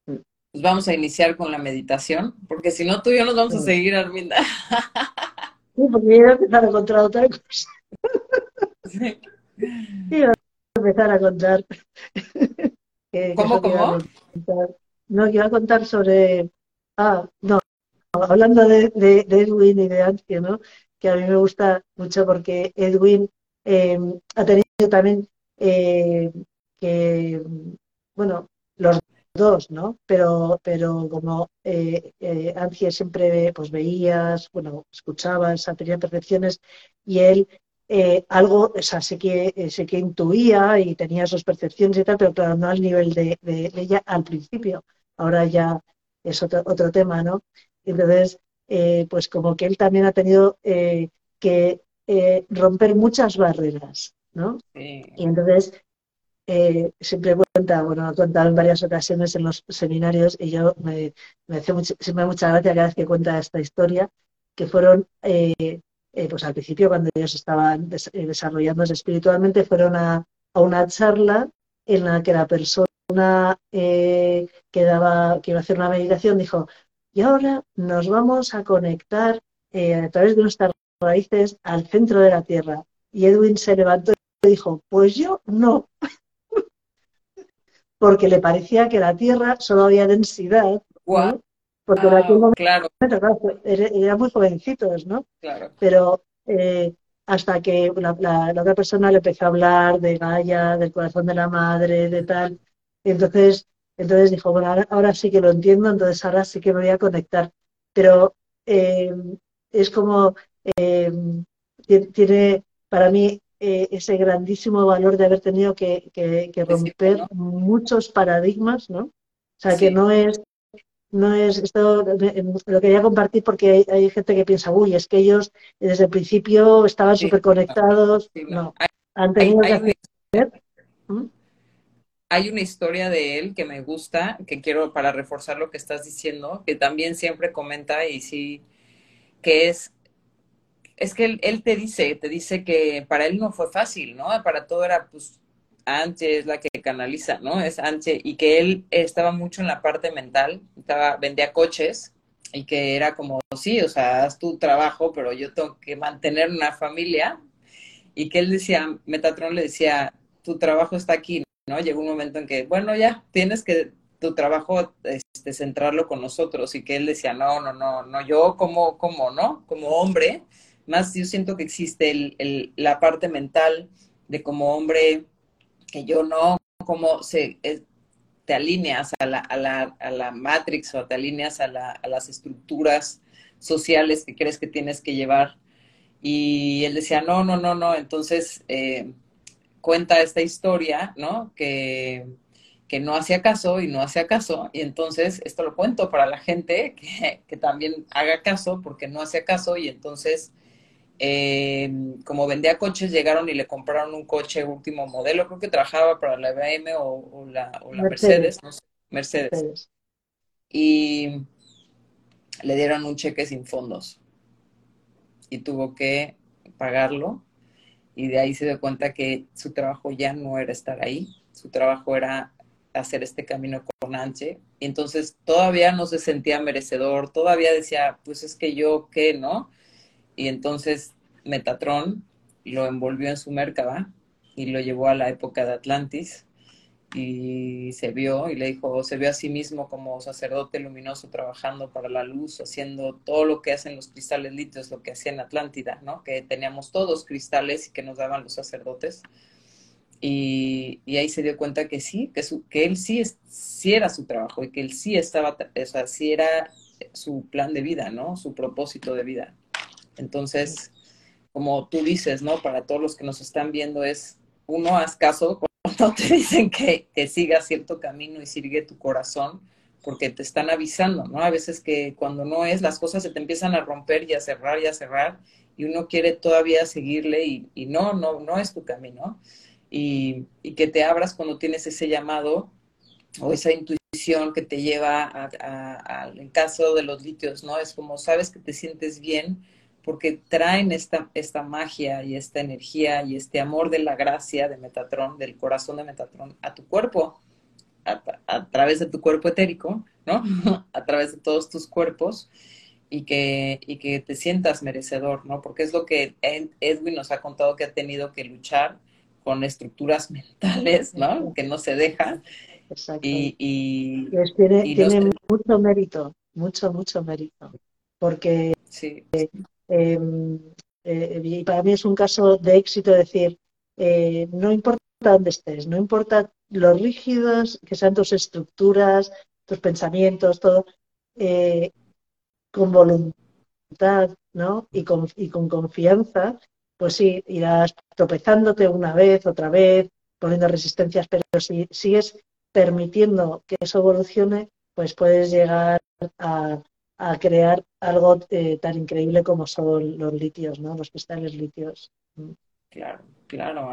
Pues vamos a iniciar con la meditación, porque si no tú y yo nos vamos a seguir, Arminda. Sí, porque yo voy a empezar a contar otra cosa. Sí. voy a empezar a contar. ¿Cómo, cómo? No, que iba a contar sobre... Ah, no, hablando de, Edwin y de Angie, ¿no? que a mí me gusta mucho porque Edwin em, ha tenido también eh, que, bueno, dos, ¿no? Pero, pero como eh, eh, Angie siempre pues veías, bueno, escuchabas, tenía percepciones y él eh, algo, o sea, sé que, sé que intuía y tenía sus percepciones y tal, pero claro, no al nivel de, de ella al principio. Ahora ya es otro, otro tema, ¿no? Entonces, eh, pues como que él también ha tenido eh, que eh, romper muchas barreras, ¿no? Y entonces eh, siempre cuenta, bueno, ha contado en varias ocasiones en los seminarios y yo me, hace siempre mucha gracia cada vez que cuenta esta historia, que fueron, eh, eh, pues al principio cuando ellos estaban desarrollándose espiritualmente, fueron a, a, una charla en la que la persona que, daba, que iba a hacer una meditación dijo, y ahora nos vamos a conectar a través de nuestras raíces al centro de la Tierra. Y Edwin se levantó y dijo, pues yo no porque le parecía que la Tierra solo había densidad. Porque ah, claro. eran muy jovencitos, ¿no? Claro. Pero eh, hasta que la, otra persona le empezó a hablar de Gaia, del corazón de la madre, de tal. entonces, entonces dijo, bueno, ahora, sí que lo entiendo, entonces ahora sí que me voy a conectar. Pero eh, es como, eh, tiene, para mí, eh, ese grandísimo valor de haber tenido que, romper muchos paradigmas, ¿no? O sea, que no es, no es, esto lo quería compartir porque hay, gente que piensa, uy, es que ellos desde el principio estaban súper conectados. no, han tenido que hacer. ¿Mm? Hay una historia de él que me gusta, que quiero para reforzar lo que estás diciendo, que también siempre comenta y sí, que es es que él, te dice, te dice que para él no fue fácil, ¿no? Para todo era, pues, Anche es la que canaliza, ¿no? Es Anche, y que él estaba mucho en la parte mental, estaba, vendía coches, y que era como, sí, o sea, haz tu trabajo, pero yo tengo que mantener una familia, y que él decía, Metatron le decía, tu trabajo está aquí, ¿no? Llegó un momento en que, bueno, ya, tienes que tu trabajo este, centrarlo con nosotros, y que él decía, no, no, no, no, yo como, como, ¿no? Como hombre, más yo siento que existe el, la parte mental de como hombre que yo no, como se, eh, te alineas a la, a, la, a la matrix o te alineas a, la, a las estructuras sociales que crees que tienes que llevar. Y él decía, no, no, no, no. Entonces eh, cuenta esta historia, ¿no? Que, que no hacía caso y no hacía caso. Y entonces esto lo cuento para la gente que, que también haga caso porque no hacía caso y entonces eh, como vendía coches, llegaron y le compraron un coche último modelo, creo que trabajaba para la IBM o, la, Mercedes, no sé, Mercedes. Y le dieron un cheque sin fondos y tuvo que pagarlo. Y de ahí se dio cuenta que su trabajo ya no era estar ahí, su trabajo era hacer este camino con Anche. Y entonces todavía no se sentía merecedor, todavía decía, pues es que yo qué, ¿no? Y entonces Metatron lo envolvió en su mercaba y lo llevó a la época de Atlantis y se vio y le dijo, se vio a sí mismo como sacerdote luminoso trabajando para la luz, haciendo todo lo que hacen los cristales litios, lo que hacía en Atlántida, ¿no? Que teníamos todos cristales y que nos daban los sacerdotes. Y, ahí se dio cuenta que sí, que, su, que él sí, sí era su trabajo y que él sí estaba, o sea, sí era su plan de vida, ¿no? Su propósito de vida. Entonces, como tú dices, ¿no? Para todos los que nos están viendo es, uno, haz caso cuando te dicen que, que sigas cierto camino y sigue tu corazón, porque te están avisando, ¿no? A veces que cuando no es, las cosas se te empiezan a romper y a cerrar y a cerrar, y uno quiere todavía seguirle y, y no, no, no es tu camino. Y, y, que te abras cuando tienes ese llamado o esa intuición que te lleva a, a, caso de los litios, ¿no? Es como sabes que te sientes bien, porque traen esta, esta magia y esta energía y este amor de la gracia de Metatron, del corazón de Metatron, a tu cuerpo, a, través de tu cuerpo etérico, ¿no? a través de todos tus cuerpos y que, y que te sientas merecedor, ¿no? Porque es lo que Edwin nos ha contado que ha tenido que luchar con estructuras mentales, ¿no? Que no se deja. Exacto. Y, tiene, mucho mérito, mucho, mucho mérito. Porque sí. Eh, y para mí es un caso de éxito decir, eh, no importa dónde estés, no importa lo rígidos que sean tus estructuras, tus pensamientos, todo, eh, con voluntad ¿no? y, con, y con confianza, pues sí, irás tropezándote una vez, otra vez, poniendo resistencias, pero si sigues permitiendo que eso evolucione, pues puedes llegar a, a crear algo eh, tan increíble como son los litios, ¿no? Los cristales litios. Mm. Claro, claro,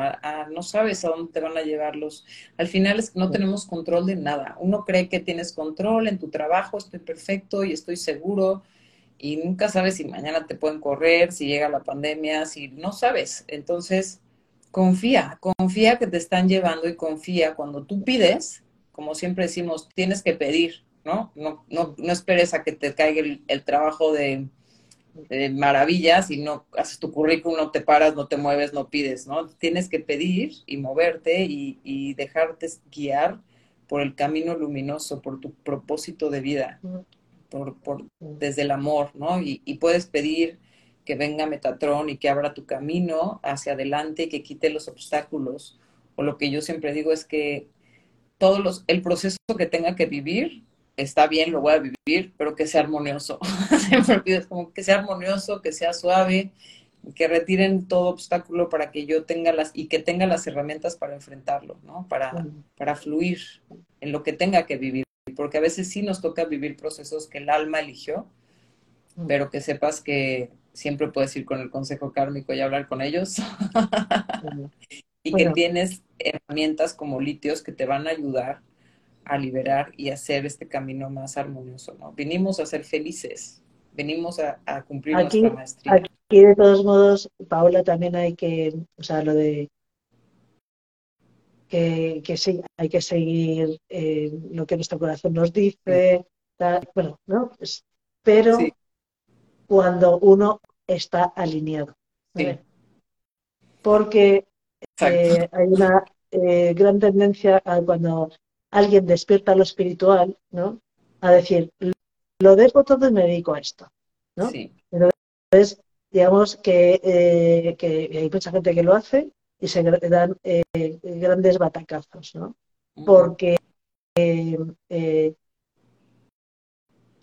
no sabes a dónde te van a llevarlos. Al final es que no tenemos control de nada. Uno cree que tienes control en tu trabajo, estoy perfecto y estoy seguro, y nunca sabes si mañana te pueden correr, si llega la pandemia, si no sabes. Entonces, confía, confía que te están llevando y confía cuando tú pides, como siempre decimos, tienes que pedir, ¿no? No, no, no esperes a que te caiga el trabajo de maravillas y no haces tu currículum, no te paras, no te mueves, no pides, ¿no? Tienes que pedir y moverte y, dejarte guiar por el camino luminoso, por tu propósito de vida, por, por desde el amor, ¿no? Y, puedes pedir que venga Metatrón y que abra tu camino hacia adelante y que quite los obstáculos. O lo que yo siempre digo es que todos los, el proceso que tenga que vivir, está bien, lo voy a vivir, pero que sea armonioso. Como que sea armonioso, que sea suave, que retiren todo obstáculo para que yo tenga las, y que tenga las herramientas para enfrentarlo, ¿no? Para, para fluir en lo que tenga que vivir. Porque a veces sí nos toca vivir procesos que el alma eligió, pero que sepas que siempre puedes ir con el consejo kármico y hablar con ellos. y que tienes herramientas como litios que te van a ayudar a liberar y hacer este camino más armonioso, ¿no? Venimos a ser felices, venimos a, cumplir nuestra maestría. Aquí, de todos modos, Paola, también hay que, o sea, lo de que, que sí, hay que seguir eh, lo que nuestro corazón nos dice, bueno, ¿no? Pues, pero cuando uno está alineado. Porque eh, hay una eh, gran tendencia a cuando alguien despierta lo espiritual, ¿no? A decir, lo dejo todo y me dedico a esto, ¿no? Entonces, digamos que, eh, que, hay mucha gente que lo hace y se dan eh, grandes batacazos, ¿no? Porque eh,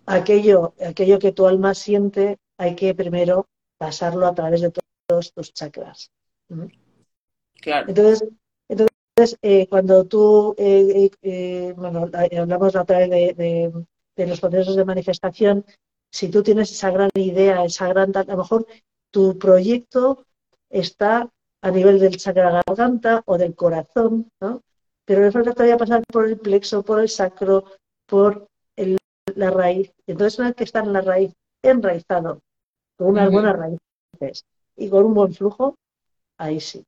aquello, aquello que tu alma siente hay que primero pasarlo a través de todos tus chakras. Claro. Entonces, entonces, eh, cuando tú, eh, eh, bueno, hablamos a través de, los procesos de manifestación, si tú tienes esa gran idea, esa gran, a lo mejor tu proyecto está a nivel del chakra garganta o del corazón, ¿no? Pero le falta todavía pasar por el plexo, por el sacro, por la raíz. Entonces, una vez que está en la raíz, enraizado, con unas buenas raíces y con un buen flujo, ahí sí.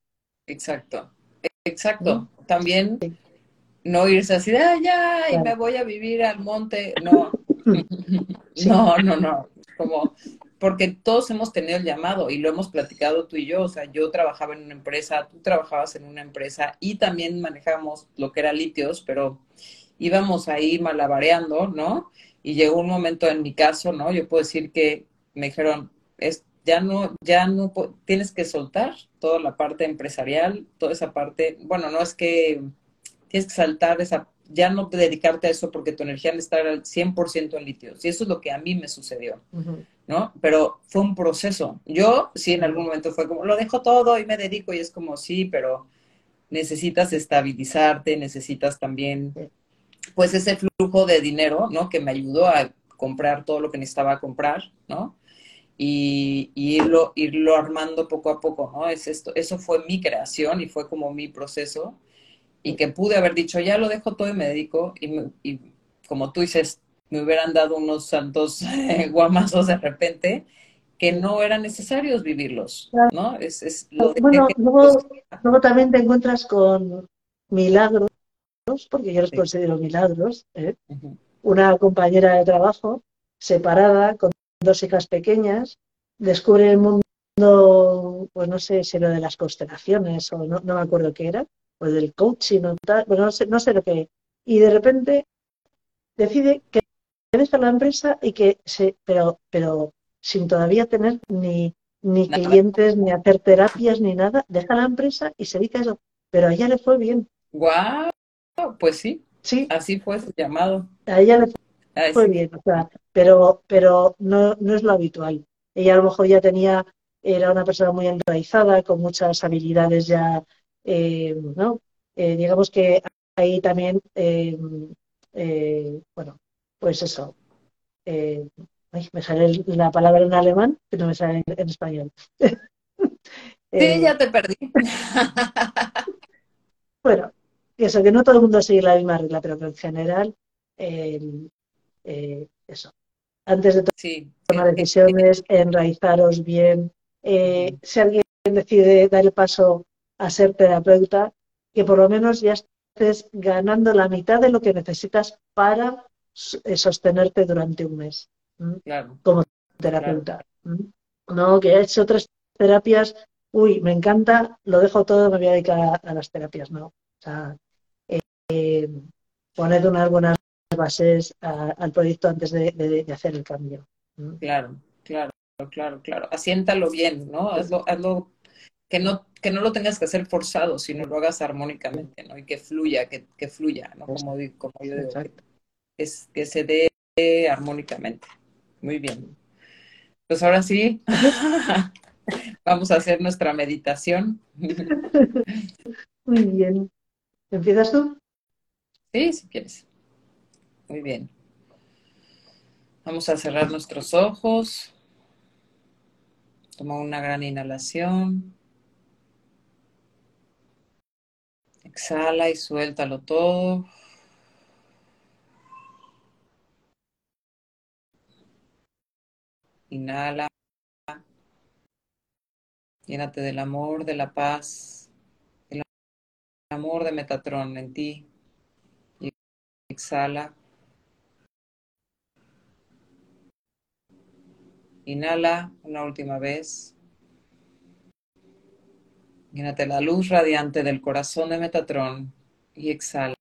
Exacto. Exacto. También no irse así de, ah, ya, y me voy a vivir al monte. No, no, no, no. Como, porque todos hemos tenido el llamado y lo hemos platicado tú y yo. O sea, yo trabajaba en una empresa, tú trabajabas en una empresa y también manejamos lo que era litios, pero íbamos ahí malabareando, ¿no? Y llegó un momento en mi caso, ¿no? Yo puedo decir que me dijeron, es, ya no, ya no tienes que soltar toda la parte empresarial, toda esa parte, bueno, no es que tienes que saltar esa, ya no dedicarte a eso porque tu energía al estar al 100% en litios. Y eso es lo que a mí me sucedió, ¿no? Pero fue un proceso. Yo sí en algún momento fue como, lo dejo todo y me dedico y es como, sí, pero necesitas estabilizarte, necesitas también, pues ese flujo de dinero, ¿no? Que me ayudó a comprar todo lo que necesitaba comprar, ¿no? Y, irlo, irlo armando poco a poco, ¿no? Es esto, eso fue mi creación y fue como mi proceso y que pude haber dicho, ya lo dejo todo y me dedico y, como tú dices, me hubieran dado unos santos guamazos de repente que no eran necesarios vivirlos, ¿no? Es, es lo bueno, luego, también te encuentras con milagros, porque yo los considero milagros, ¿eh? Una compañera de trabajo separada con dos hijas pequeñas, descubre el mundo, pues no sé si lo de las constelaciones o no, me acuerdo qué era, o del coaching o tal, pues no sé, no sé lo que. Y de repente decide que deja la empresa y que se, pero, pero sin todavía tener ni, ni clientes, ni hacer terapias, ni nada, deja la empresa y se dedica a eso. Pero a ella le fue bien. ¡Guau! Pues sí. Sí. Así fue su llamado. A ella le fue bien, o sea, pero, pero no, no es lo habitual. Ella a lo mejor ya tenía, era una persona muy enraizada, con muchas habilidades ya, eh, ¿no? Eh, digamos que ahí también, eh, bueno, pues eso. me sale la palabra en alemán, que no me sale en, español. Sí, ya te perdí. bueno, eso, que no todo el mundo sigue la misma regla, pero que en general, eh, eso. Antes de tomar decisiones, enraizaros bien. si alguien decide dar el paso a ser terapeuta, que por lo menos ya estés ganando la mitad de lo que necesitas para sostenerte durante un mes como terapeuta. No, que he hecho tres terapias, uy, me encanta, lo dejo todo, me voy a dedicar a, las terapias, no. O sea, eh, poned unas buenas bases al proyecto antes de, hacer el cambio. Claro, claro, claro, claro. Asiéntalo bien, ¿no? Hazlo, hazlo que no, que no lo tengas que hacer forzado, sino lo hagas armónicamente, ¿no? Y que fluya, que, que fluya, ¿no? Como, como yo digo, que, es, que se dé armónicamente. Muy bien. Pues ahora sí, vamos a hacer nuestra meditación. Muy bien. ¿Empiezas tú? Sí, si quieres. Muy bien. Vamos a cerrar nuestros ojos. Toma una gran inhalación. Exhala y suéltalo todo. Inhala. Llénate del amor, de la paz, del amor de Metatron en ti. Exhala. Inhala una última vez. Llénate la luz radiante del corazón de Metatron y exhala.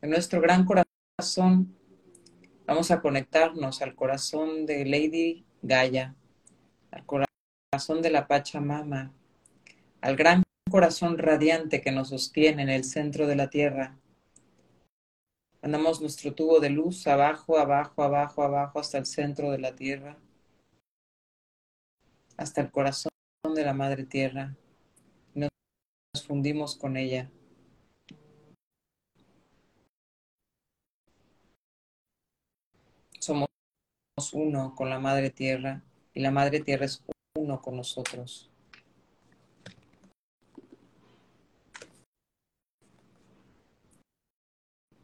En nuestro gran corazón Vamos a conectarnos al corazón de Lady Gaia, al corazón de la Pachamama, al gran corazón radiante que nos sostiene en el centro de la Tierra. Mandamos nuestro tubo de luz abajo, abajo, abajo, abajo, hasta el centro de la Tierra, hasta el corazón de la Madre Tierra. Nos fundimos con ella. somos uno con la Madre Tierra y la Madre Tierra es uno con nosotros.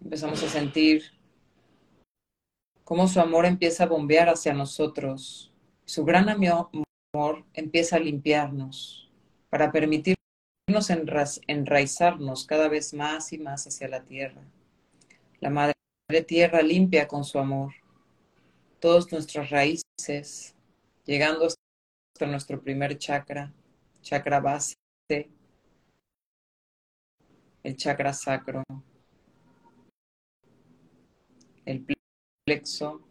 Empezamos a sentir cómo su amor empieza a bombear hacia nosotros. Su gran amor empieza a limpiarnos para permitirnos enraizarnos cada vez más y más hacia la tierra. La Madre Tierra limpia con su amor todas nuestras raíces, llegando hasta nuestro primer chakra, chakra base, el chakra sacro, el plexo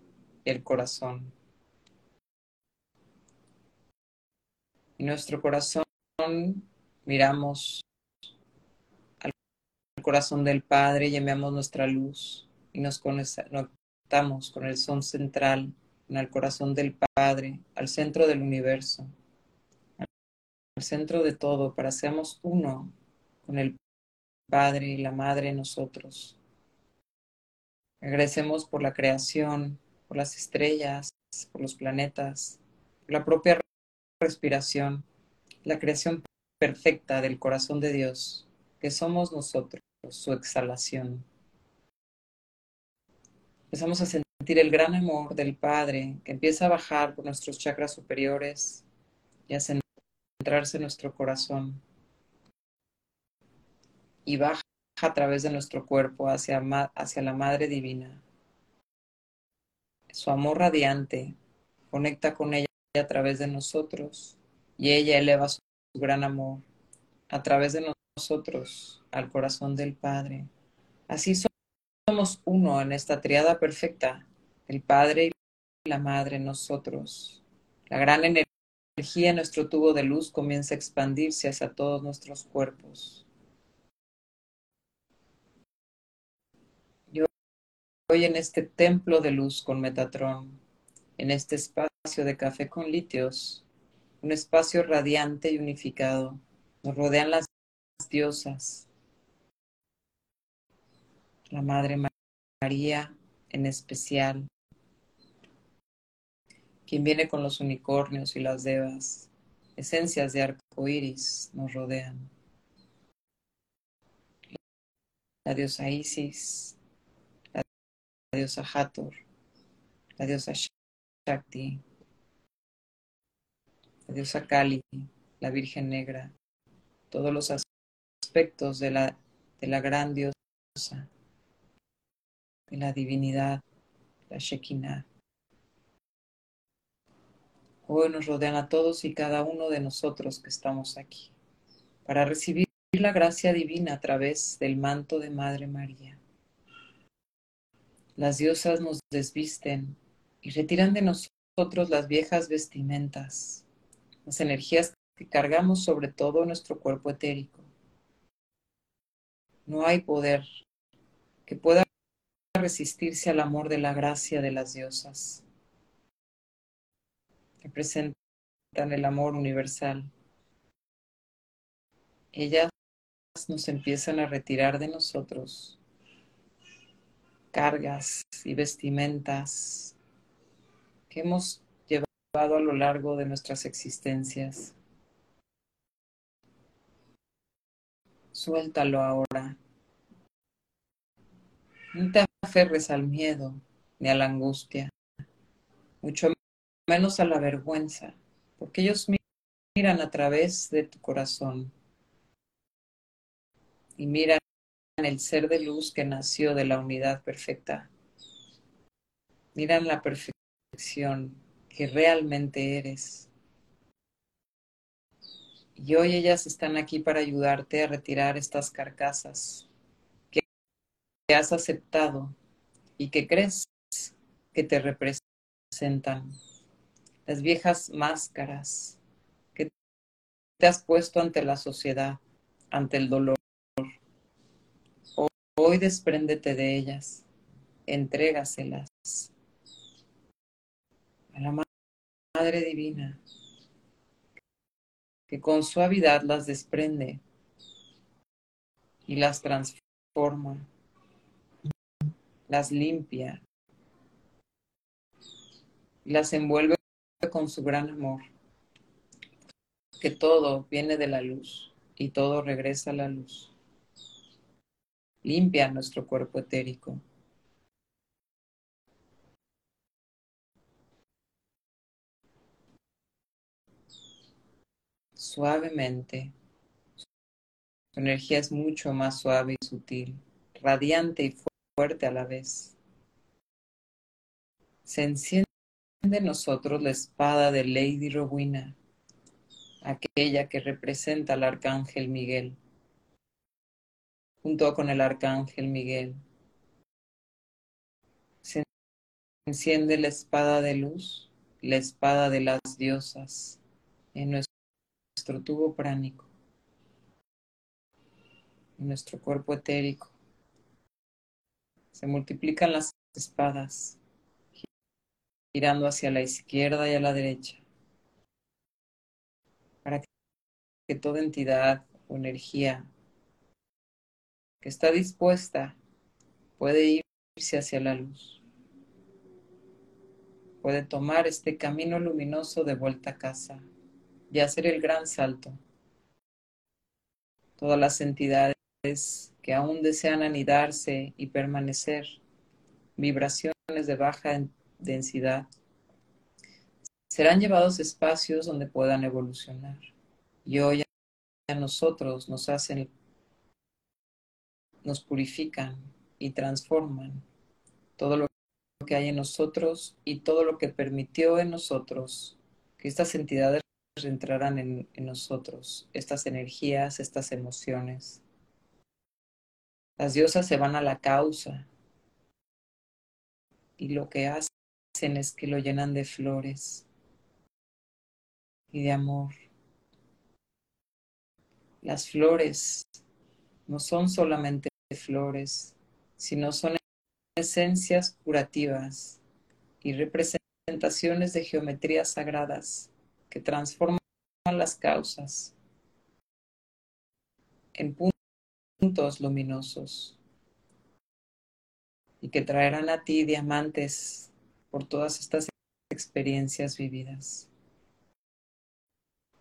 el corazón. En nuestro corazón miramos al corazón del Padre y enviamos nuestra luz y nos, con el son central, en el corazón del Padre, al centro del universo, al centro de todo, para seamos uno con el Padre y la Madre nosotros. Agradecemos por la creación, por las estrellas, por los planetas, por la propia respiración, la creación perfecta del corazón de Dios, que somos nosotros, su exhalación empezamos a sentir el gran amor del Padre que empieza a bajar por nuestros chakras superiores y a centrarse en nuestro corazón. Y baja a través de nuestro cuerpo hacia, hacia la Madre Divina. Su amor radiante conecta con ella a través de nosotros y ella eleva su gran amor a través de nosotros al corazón del Padre. Así somos uno en esta triada perfecta, el Padre y la Madre nosotros. La gran energía en nuestro tubo de luz comienza a expandirse hacia todos nuestros cuerpos. Yo hoy en este templo de luz con Metatron, en este espacio de café con litios, un espacio radiante y unificado. Nos rodean las diosas, la Madre María en especial, quien viene con los unicornios y las devas, esencias de arco iris nos rodean. La diosa Isis, diosa Hathor, la diosa Shakti, la diosa Kali, la Virgen Negra, todos los aspectos de la, de la gran diosa, de la divinidad, la Shekinah. Hoy nos rodean a todos y cada uno de nosotros que estamos aquí para recibir la gracia divina a través del manto de Madre María. Las diosas nos desvisten y retiran de nosotros las viejas vestimentas, las energías que cargamos sobre todo nuestro cuerpo etérico. No hay poder que pueda resistirse al amor de la gracia de las diosas. Representan el amor universal. Ellas nos empiezan a retirar de nosotros cargas y vestimentas que hemos llevado a lo largo de nuestras existencias. Suéltalo ahora. No te aferres al miedo ni a la angustia, mucho menos a la vergüenza, porque ellos miran a través de tu corazón y miran el ser de luz que nació de la unidad perfecta. Miran la perfección que realmente eres. Y hoy ellas están aquí para ayudarte a retirar estas carcasas que has aceptado y que crees que te representan. Las viejas máscaras que te has puesto ante la sociedad, ante el dolor. Hoy despréndete de ellas, entrégaselas a la Madre Divina, que con suavidad las desprende y las transforma, las limpia y las envuelve con su gran amor, que todo viene de la luz y todo regresa a la luz. Limpia nuestro cuerpo etérico. Suavemente. Su energía es mucho más suave y sutil, radiante y fuerte a la vez. Se enciende en nosotros la espada de Lady Rowena, aquella que representa al arcángel Miguel junto con el arcángel Miguel. Se enciende la espada de luz, la espada de las diosas en nuestro tubo pránico, en nuestro cuerpo etérico. Se multiplican las espadas, girando hacia la izquierda y a la derecha, para que toda entidad o energía que está dispuesta puede irse hacia la luz. Puede tomar este camino luminoso de vuelta a casa y hacer el gran salto. Todas las entidades que aún desean anidarse y permanecer, vibraciones de baja densidad, serán llevados a espacios donde puedan evolucionar. Y hoy a nosotros nos hacen nos purifican y transforman todo lo que hay en nosotros y todo lo que permitió en nosotros que estas entidades entraran en, en nosotros, estas energías, estas emociones. Las diosas se van a la causa y lo que hacen es que lo llenan de flores y de amor. Las flores no son solamente flores, sino son esencias curativas y representaciones de geometrías sagradas que transforman las causas en puntos luminosos y que traerán a ti diamantes por todas estas experiencias vividas.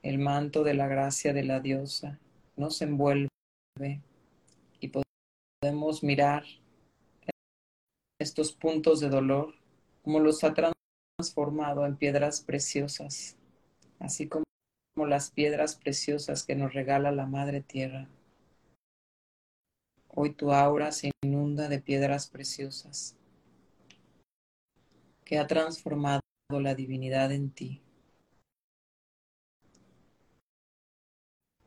El manto de la gracia de la diosa nos envuelve podemos mirar estos puntos de dolor como los ha transformado en piedras preciosas, así como las piedras preciosas que nos regala la Madre Tierra. Hoy tu aura se inunda de piedras preciosas que ha transformado la divinidad en ti.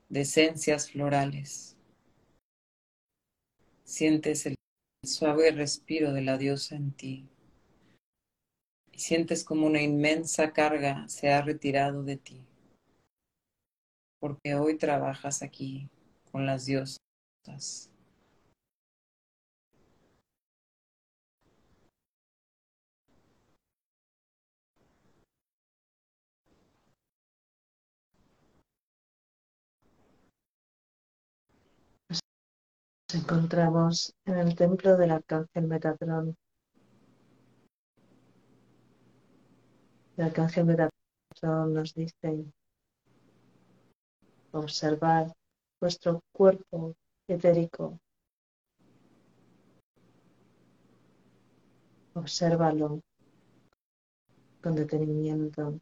De esencias florales. Sientes el suave respiro de la diosa en ti y sientes como una inmensa carga se ha retirado de ti, porque hoy trabajas aquí con las diosas. Encontramos en el templo del arcángel Metatrón El arcángel Metatron nos dice observar vuestro cuerpo etérico. Obsérvalo con detenimiento.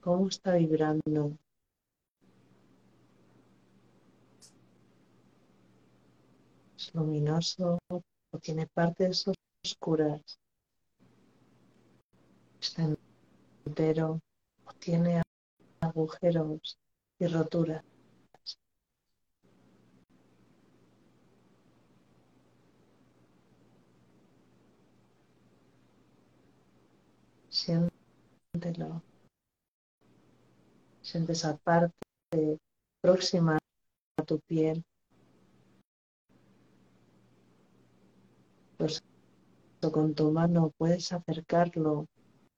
¿Cómo está vibrando? ¿Es luminoso o tiene partes oscuras? está entero o tiene agujeros y roturas. Siéntelo. Siente esa parte próxima a tu piel. Pues con tu mano puedes acercarlo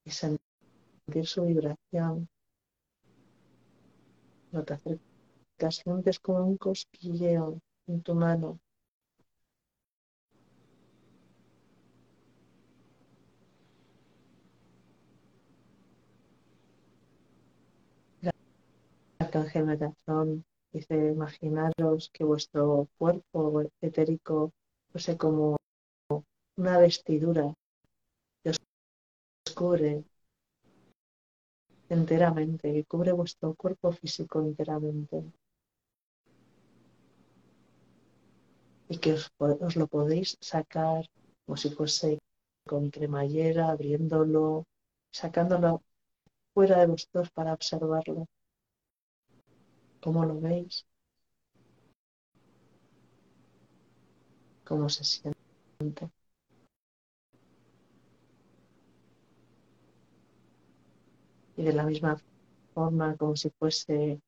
y sentir su vibración. No te acercas, sientes como un cosquilleo en tu mano. Arcángel Metatron dice, imaginaros que vuestro cuerpo etérico fuese como una vestidura cubre enteramente, que cubre vuestro cuerpo físico enteramente. Y que os, os lo podéis sacar como si fuese con cremallera, abriéndolo, sacándolo fuera de vosotros para observarlo. ¿Cómo lo veis? ¿Cómo se siente? Y de la misma forma como si fuese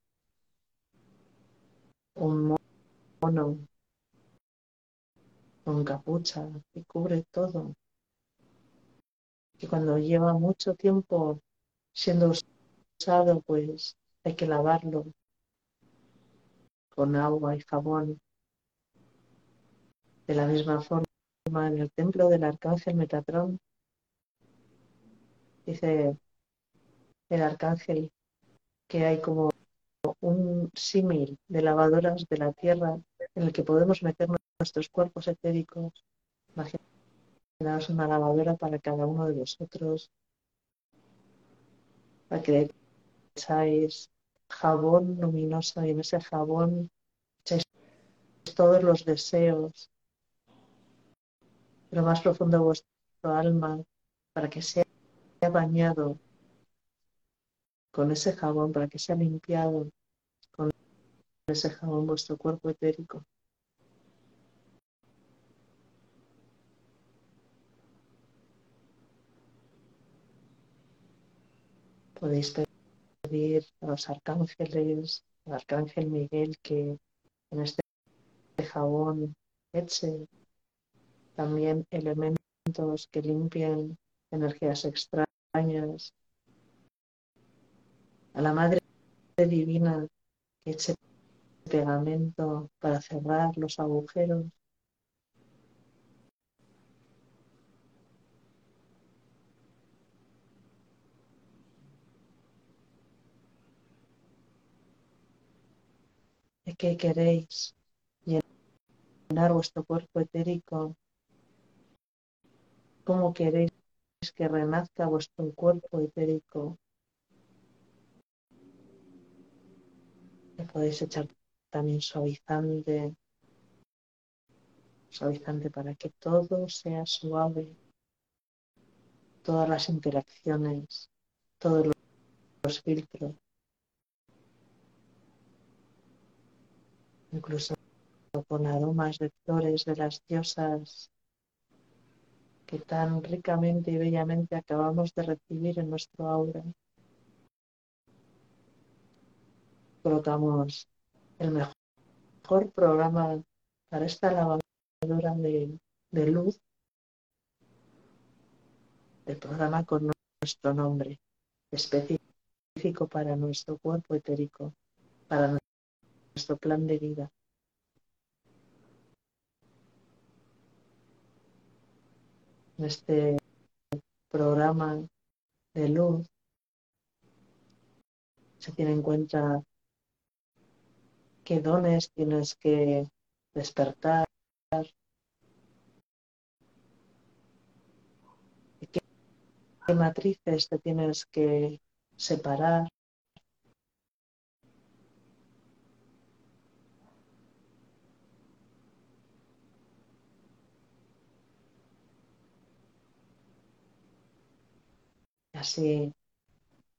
un mono con capucha que cubre todo. Y cuando lleva mucho tiempo siendo usado pues hay que lavarlo con agua y jabón. De la misma forma en el templo del arcángel Metatrón dice el arcángel, que hay como un símil de lavadoras de la tierra en el que podemos meter nuestros cuerpos etéricos. Imaginaos una lavadora para cada uno de vosotros, para que echáis jabón luminoso y en ese jabón echáis todos los deseos, lo más profundo de vuestro alma, para que sea bañado con ese jabón para que sea limpiado con ese jabón vuestro cuerpo etérico. Podéis pedir a los arcángeles, al arcángel Miguel, que en este jabón eche también elementos que limpien energías extrañas, a la Madre Divina que eche pegamento para cerrar los agujeros. ¿De qué queréis llenar vuestro cuerpo etérico? ¿Cómo queréis que renazca vuestro cuerpo etérico? Podéis echar también suavizante, suavizante para que todo sea suave, todas las interacciones, todos los filtros, incluso con aromas de flores de las diosas que tan ricamente y bellamente acabamos de recibir en nuestro aura. Colocamos el mejor programa para esta lavadora de, luz, el programa con nuestro nombre específico para nuestro cuerpo etérico, para nuestro plan de vida. Este programa de luz se tiene en cuenta qué dones tienes que despertar, qué matrices te tienes que separar. Así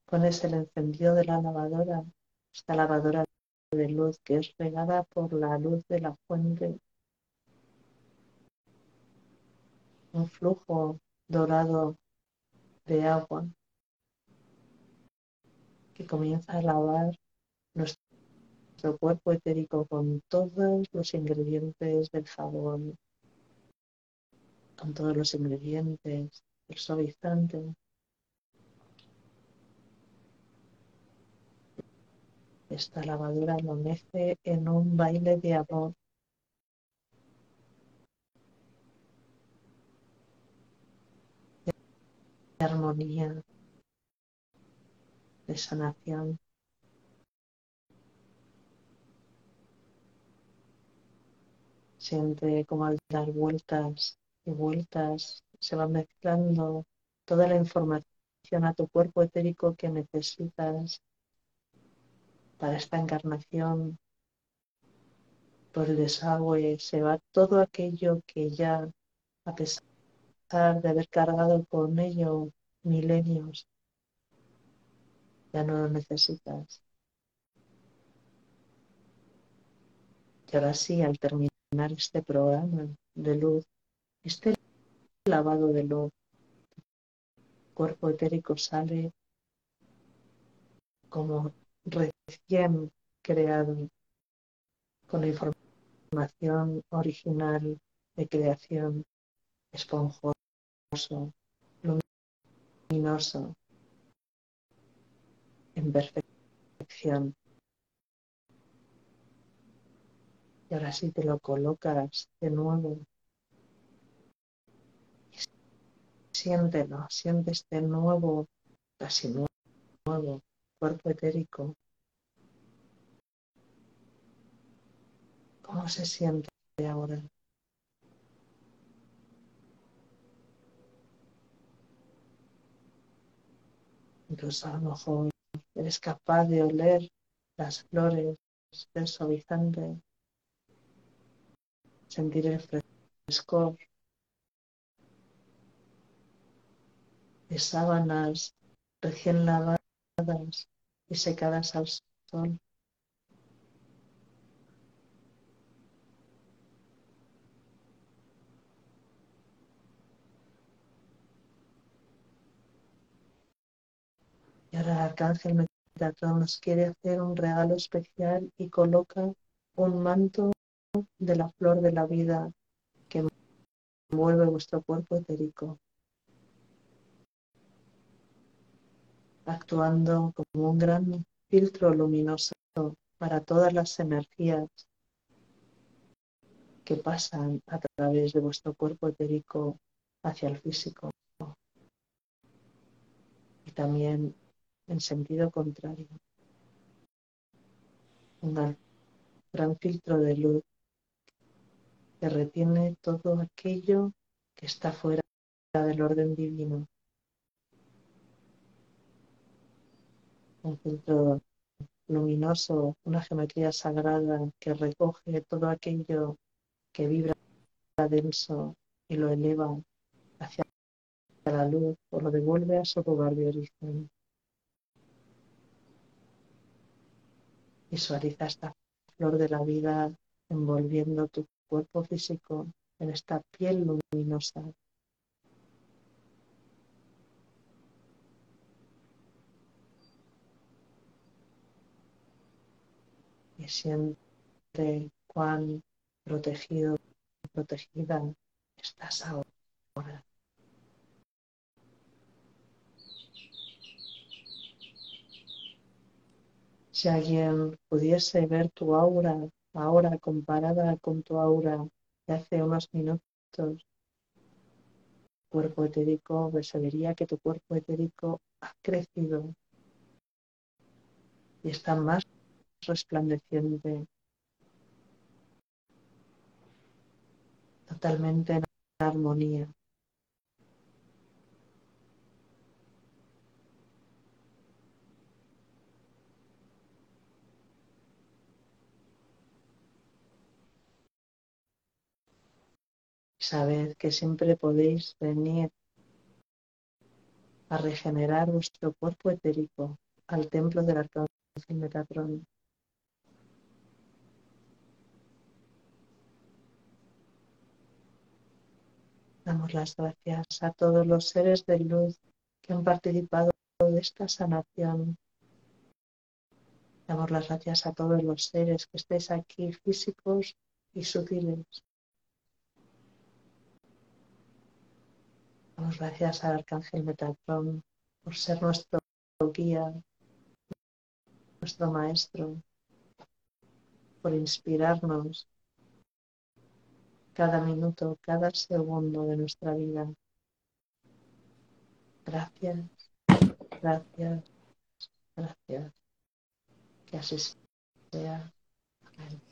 pones el encendido de la lavadora, esta lavadora de luz que es regada por la luz de la fuente. Un flujo dorado de agua que comienza a lavar nuestro cuerpo etérico con todos los ingredientes del jabón, con todos los ingredientes del suavizante, Esta lavadora lo mece en un baile de amor. De armonía, de sanación. Siente como al dar vueltas y vueltas se va mezclando toda la información a tu cuerpo etérico que necesitas para esta encarnación, por el desagüe, se va todo aquello que ya, a pesar de haber cargado con ello milenios, ya no lo necesitas. Y ahora sí, al terminar este programa de luz, este lavado de luz, cuerpo etérico sale como recién creado con la información original de creación esponjoso, luminoso, en perfección. Y ahora sí te lo colocas de nuevo. Siéntelo, siente este nuevo, casi nuevo cuerpo etérico. ¿Cómo se siente ahora? Incluso a lo mejor eres capaz de oler las flores del suavizante, sentir el frescor de sábanas recién lavadas y secadas al sol. Y ahora el arcángel Metatron nos quiere hacer un regalo especial y coloca un manto de la flor de la vida que envuelve vuestro cuerpo etérico. Actuando como un gran filtro luminoso para todas las energías que pasan a través de vuestro cuerpo etérico hacia el físico. Y también en sentido contrario. Un gran filtro de luz que retiene todo aquello que está fuera del orden divino. Un filtro luminoso, una geometría sagrada que recoge todo aquello que vibra denso y lo eleva hacia la luz o lo devuelve a su lugar de origen. Visualiza esta flor de la vida envolviendo tu cuerpo físico en esta piel luminosa. Siente cuán protegido, protegida estás ahora. Si alguien pudiese ver tu aura ahora comparada con tu aura de hace unos minutos, cuerpo etérico, pues vería que tu cuerpo etérico ha crecido y está más resplandeciente, totalmente en armonía. Sabed que siempre podéis venir a regenerar vuestro cuerpo etérico al templo del arcángel Metatrón. Damos las gracias a todos los seres de luz que han participado de esta sanación. Damos las gracias a todos los seres que estéis aquí, físicos y sutiles. Damos gracias al Arcángel Metatron por ser nuestro guía, nuestro maestro, por inspirarnos cada minuto, cada segundo de nuestra vida. Gracias, gracias, gracias. Que así sea. Amén.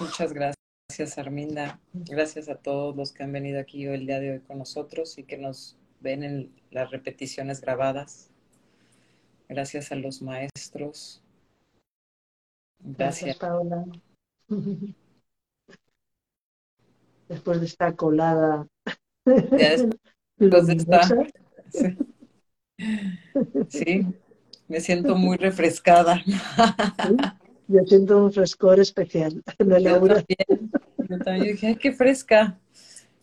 Muchas gracias, Arminda. Gracias a todos los que han venido aquí hoy, el día de hoy con nosotros y que nos ven en las repeticiones grabadas. Gracias a los maestros. Gracias, Paola. Después de esta colada. después de esta. Sí. me siento muy refrescada. Yo siento un frescor especial. Yo también, yo también dije, qué fresca,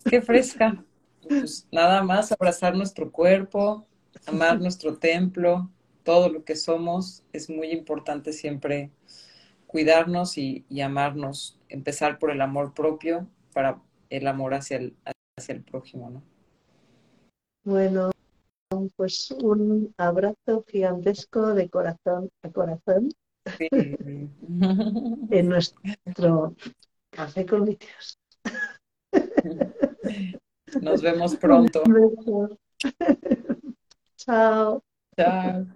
qué fresca. Pues nada más abrazar nuestro cuerpo, amar nuestro templo, todo lo que somos. Es muy importante siempre cuidarnos y, amarnos. Empezar por el amor propio para el amor hacia el, hacia el prójimo, ¿no? Bueno, pues un abrazo gigantesco de corazón a corazón en nuestro café con Dios. Nos vemos pronto. Chao. Chao.